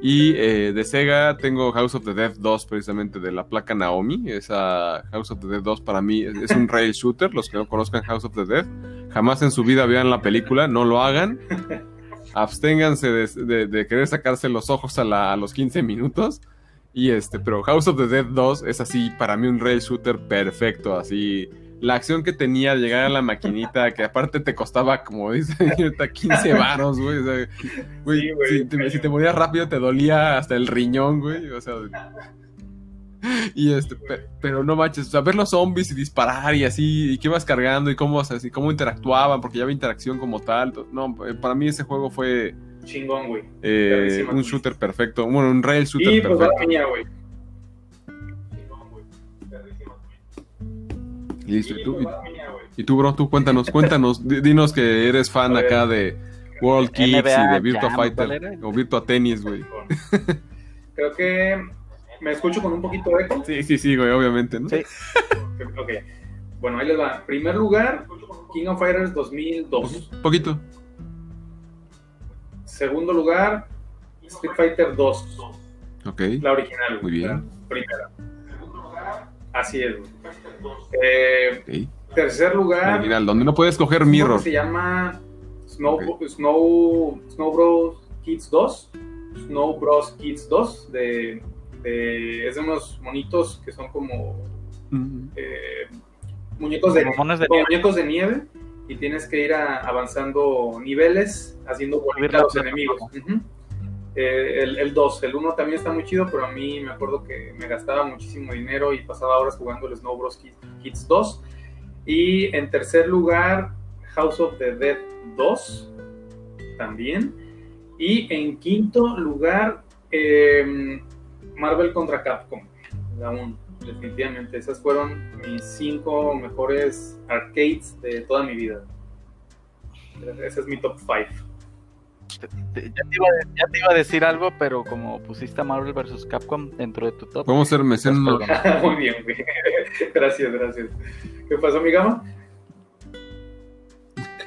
Y eh, de Sega tengo House of the Dead 2, precisamente de la placa Naomi. Esa House of the Dead 2 para mí es, es un rail shooter. Los que no conozcan House of the Dead, jamás en su vida vean la película, no lo hagan. Absténganse de, de- de querer sacarse los ojos a, la- a los 15 minutos. Y este, pero House of the Dead 2 es así, para mí un rail shooter perfecto, así la acción que tenía de llegar a la maquinita, que aparte te costaba, como dice ahorita, 15 varos, güey. O sea, güey, Sí, güey. si, te, si te morías rápido te dolía hasta el riñón, güey. O sea, y este, pe- pero no manches, o sea, ver los zombies y disparar y así, y qué ibas cargando y cómo, o sea, así, cómo interactuaban, porque ya había interacción como tal. No, eh, para mí ese juego fue Chingón, güey. eh, un shooter perfecto, bueno, un rail shooter Y pues perfecto. la mía, güey. Listo, Y y tú, pues güey. y tú, bro, tú cuéntanos, cuéntanos, di- dinos que eres fan acá de World Kids y de Virtua Jam, ¿cuál Fighter o Virtua Tennis, güey. Creo que me escucho con un poquito de eco. Sí, sí, sí, güey, obviamente, ¿no? Sí. Ok. Bueno, ahí les va. Primer lugar, King of Fighters 2002. Poquito. Segundo lugar, Street Fighter 2. Ok. La original. Muy bien. la primera. Así es. güey. Eh, ok. tercer lugar, Original, donde no puedes coger mirror. se llama Snow, Snow, Snow Bros Kids 2. Snow Bros Kids 2. De, de- es de unos monitos que son como eh, muñecos de, Como monos de como nieve. muñecos de nieve y tienes que ir a- avanzando niveles haciendo Subir bolitas a los enemigos. Eh, el, el 2, el 1 también está muy chido, pero a mí me acuerdo que me gastaba muchísimo dinero y pasaba horas jugando el Snow Bros. Kids, Kids 2. Y en tercer lugar, House of the Dead 2, también. Y en quinto lugar, eh, Marvel contra Capcom, la 1. Definitivamente, esas fueron mis cinco mejores arcades de toda mi vida. Ese es mi top 5. Te- Ya te, iba a, ya te iba a decir algo, pero como pusiste a Marvel vs. Capcom dentro de tu top, Podemos hacer mención Pues, honor- Muy bien, güey. Gracias, gracias. ¿Qué pasó, mi gama?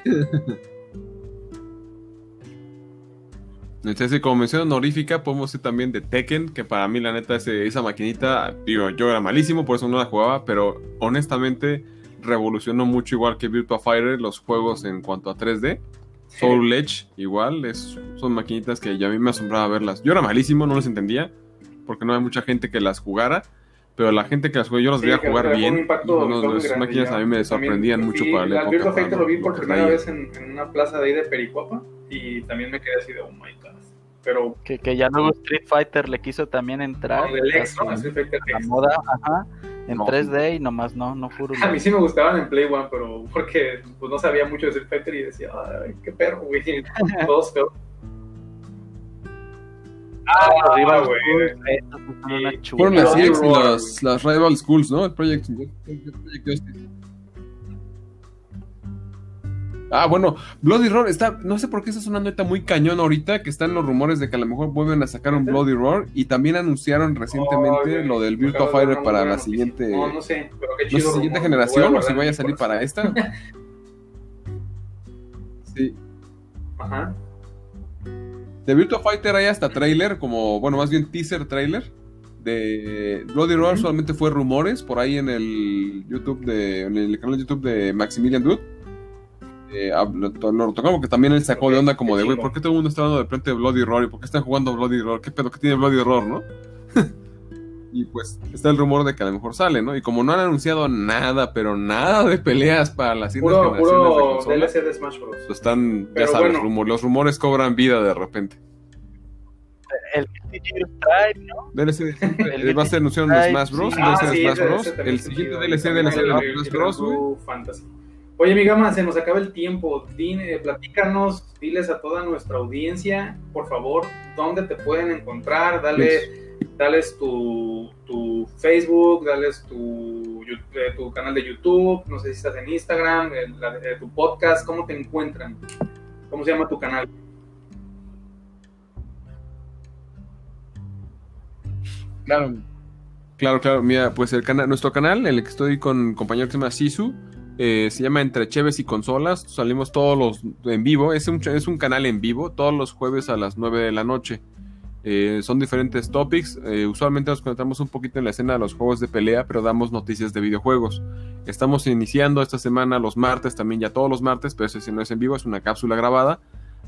Entonces, como mención honorífica, podemos decir también de Tekken, que para mí, la neta, ese- esa maquinita, digo, yo era malísimo, por eso no la jugaba, pero honestamente revolucionó mucho, igual que Virtua Fighter, los juegos en cuanto a 3D. Soul Edge, igual, es, son maquinitas que ya a mí me asombraba verlas. Yo era malísimo, no las entendía, porque no hay mucha gente que las jugara, pero la gente que las jugó, yo las Sí, veía jugar bien. grande, máquinas ya. a mí me También, sorprendían mucho sí, para la época. Virtua Fighter lo vi por primera vez en, en una plaza de ahí de Pericuapa y también me quedé así de, oh my god. Pero que, que ya luego Street Fighter le quiso también entrar con el a ex, ¿no? Street Fighter la X. moda, ajá, en No. 3D y nomás no, no fue A mí sí me gustaban en Play One, pero porque pues, no sabía mucho de Street Fighter y decía, ay, qué perro, güey. Todos feos. Ah, Ah, güey. güey. Fueron y Roar, las, Rival Schools, ¿no? El Project, Project Justice. Ah, bueno, Bloody Roar está, no sé por qué está sonando ahorita muy cañón ahorita, que están los rumores de que a lo mejor vuelven a sacar un Bloody Roar y también anunciaron recientemente lo del Virtua de Fighter para la siguiente, No, no sé, pero qué sé, chido. siguiente generación o si vaya a salir para esta. Sí. Ajá. De Virtua Fighter hay hasta trailer, como, bueno, más bien teaser trailer. De Bloody Roar solamente fue rumores por ahí en el YouTube de, en el canal de YouTube de Maximilian Dude. Eh, lo, to- lo tocamos que también él sacó de onda como de, güey. ¿por qué todo el mundo está hablando de frente de Bloody Roar? ¿Y por qué están jugando Bloody Roar? ¿Qué pedo que tiene Bloody Roar, no? y pues está el rumor de que a lo mejor sale, ¿no? Y como no han anunciado nada, pero nada de peleas para las Puro, generaciones de puro consolas, DLC de Smash Bros. están, ya sabes, bueno. rumor- los rumores cobran vida de repente. El. DLC. El va a ser anunciado en Smash Bros. sí. DLC de Ah, sí, Smash Bros. el siguiente. DLC de la serie de Smash Bros. Fantasy. Oye, mi gama, se nos acaba el tiempo. Dine, platícanos, diles a toda nuestra audiencia, por favor, dónde te pueden encontrar. Dale, dales tu, tu Facebook, dales tu, eh, tu canal de YouTube, no sé si estás en Instagram, la- tu podcast, ¿cómo te encuentran? ¿Cómo se llama tu canal? Claro. Claro, claro. Mira, pues el canal, nuestro canal, en el que estoy con un compañero que se llama Sisu, eh, se llama Entre Cheves y Consolas. Salimos todos los en vivo. Es un, es un canal en vivo, todos los jueves a las 9 de la noche. Eh, son diferentes topics. eh, usualmente nos conectamos un poquito en la escena de los juegos de pelea, pero damos noticias de videojuegos. Estamos iniciando esta semana los martes, también ya todos los martes, pero ese sí no es en vivo, es una cápsula grabada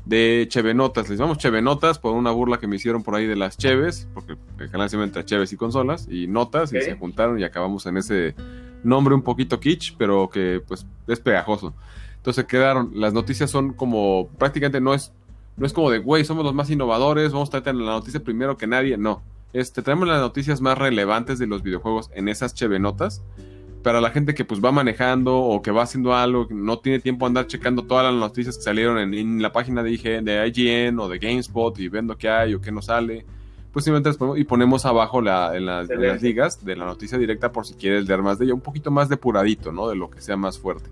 de Chevenotas. Les llamamos Chevenotas por una burla que me hicieron por ahí de las Cheves, porque el canal se llama entre Cheves y consolas, y notas, y se juntaron y acabamos en ese nombre un poquito kitsch, pero que pues es pegajoso. Entonces quedaron, las noticias son como, prácticamente no es, no es como de, güey, somos los más innovadores, vamos a traer la noticia primero que nadie, no. Este, traemos las noticias más relevantes de los videojuegos en esas chevenotas. Para la gente que pues va manejando o que va haciendo algo, no tiene tiempo de andar checando todas las noticias que salieron en, la página de, de IGN o de GameSpot y viendo qué hay o qué no sale pues simplemente ponemos, y ponemos abajo la, en, las ligas de la noticia directa por si quieres leer más de ella, un poquito más depuradito, ¿no? De lo que sea más fuerte.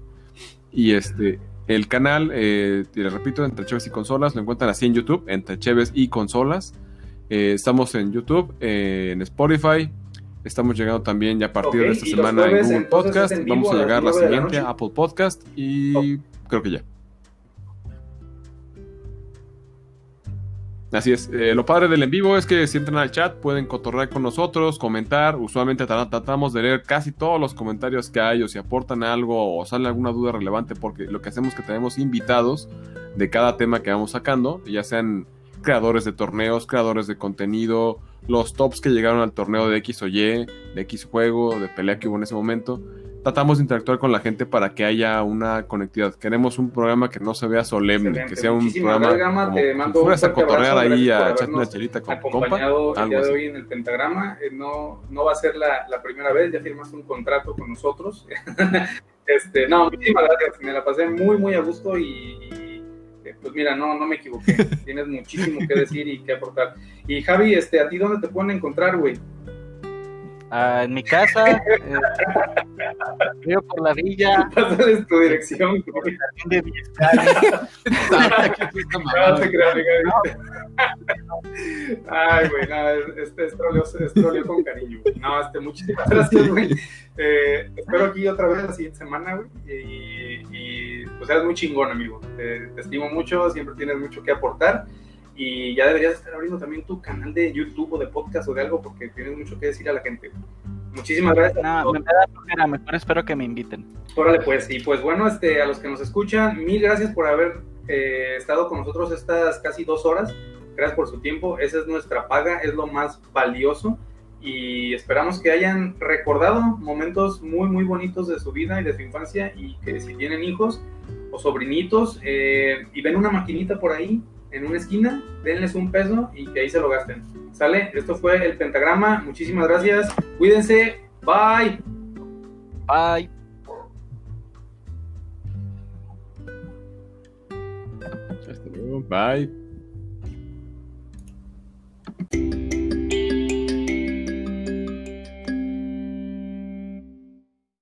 Y este, el canal, eh, les repito, entre Cheves y Consolas, lo encuentran así en YouTube, entre Cheves y Consolas. Eh, estamos en YouTube, eh, en Spotify. Estamos llegando también ya a partir de esta semana en Google Podcast. Vamos a llegar la siguiente a Apple Podcast y creo que ya. Así es. Eh, lo padre del en vivo es que si entran al chat pueden cotorrear con nosotros, comentar. Usualmente tratamos de leer casi todos los comentarios que hay o si aportan algo o sale alguna duda relevante porque lo que hacemos es que tenemos invitados de cada tema que vamos sacando, ya sean creadores de torneos, creadores de contenido, los tops que llegaron al torneo de X o Y, de X juego, de pelea que hubo en ese momento tratamos de interactuar con la gente para que haya una conectividad. Queremos un programa que no se vea solemne, que sea un programa como te mando fueras a cotorrear ahí a echar una chelita con acompañado compa, el día de hoy en el pentagrama. Eh, no, no va a ser la, la, primera vez, ya firmaste un contrato con nosotros. este, no, muchísimas gracias, me la pasé muy, muy a gusto y, eh, pues mira, no, no me equivoqué. Tienes muchísimo que decir y que aportar. Y Javi, este, ¿a ti dónde te pueden encontrar, güey? Ah, en mi casa, eh, por la villa. Pásales tu dirección. De Ay, güey, nada, este es troleo, con cariño. No, este, muchísimas gracias, güey. Eh, espero aquí otra vez la siguiente semana, güey. Y, y pues eres muy chingón, amigo. te estimo mucho, siempre tienes mucho que aportar y ya deberías estar abriendo también tu canal de YouTube o de podcast o de algo porque tienes mucho que decir a la gente. Muchísimas gracias. No, me da mejor espero que me inviten. Órale, pues, y pues bueno, este, a los que nos escuchan, mil gracias por haber eh, estado con nosotros estas casi dos horas. Gracias por su tiempo. Esa es nuestra paga, es lo más valioso. Y esperamos que hayan recordado momentos muy, muy bonitos de su vida y de su infancia. Y que si tienen hijos o sobrinitos eh, y ven una maquinita por ahí, en una esquina, denles un peso y que ahí se lo gasten. ¿Sale? Esto fue el pentagrama. Muchísimas gracias. Cuídense. Bye. Bye. Bye.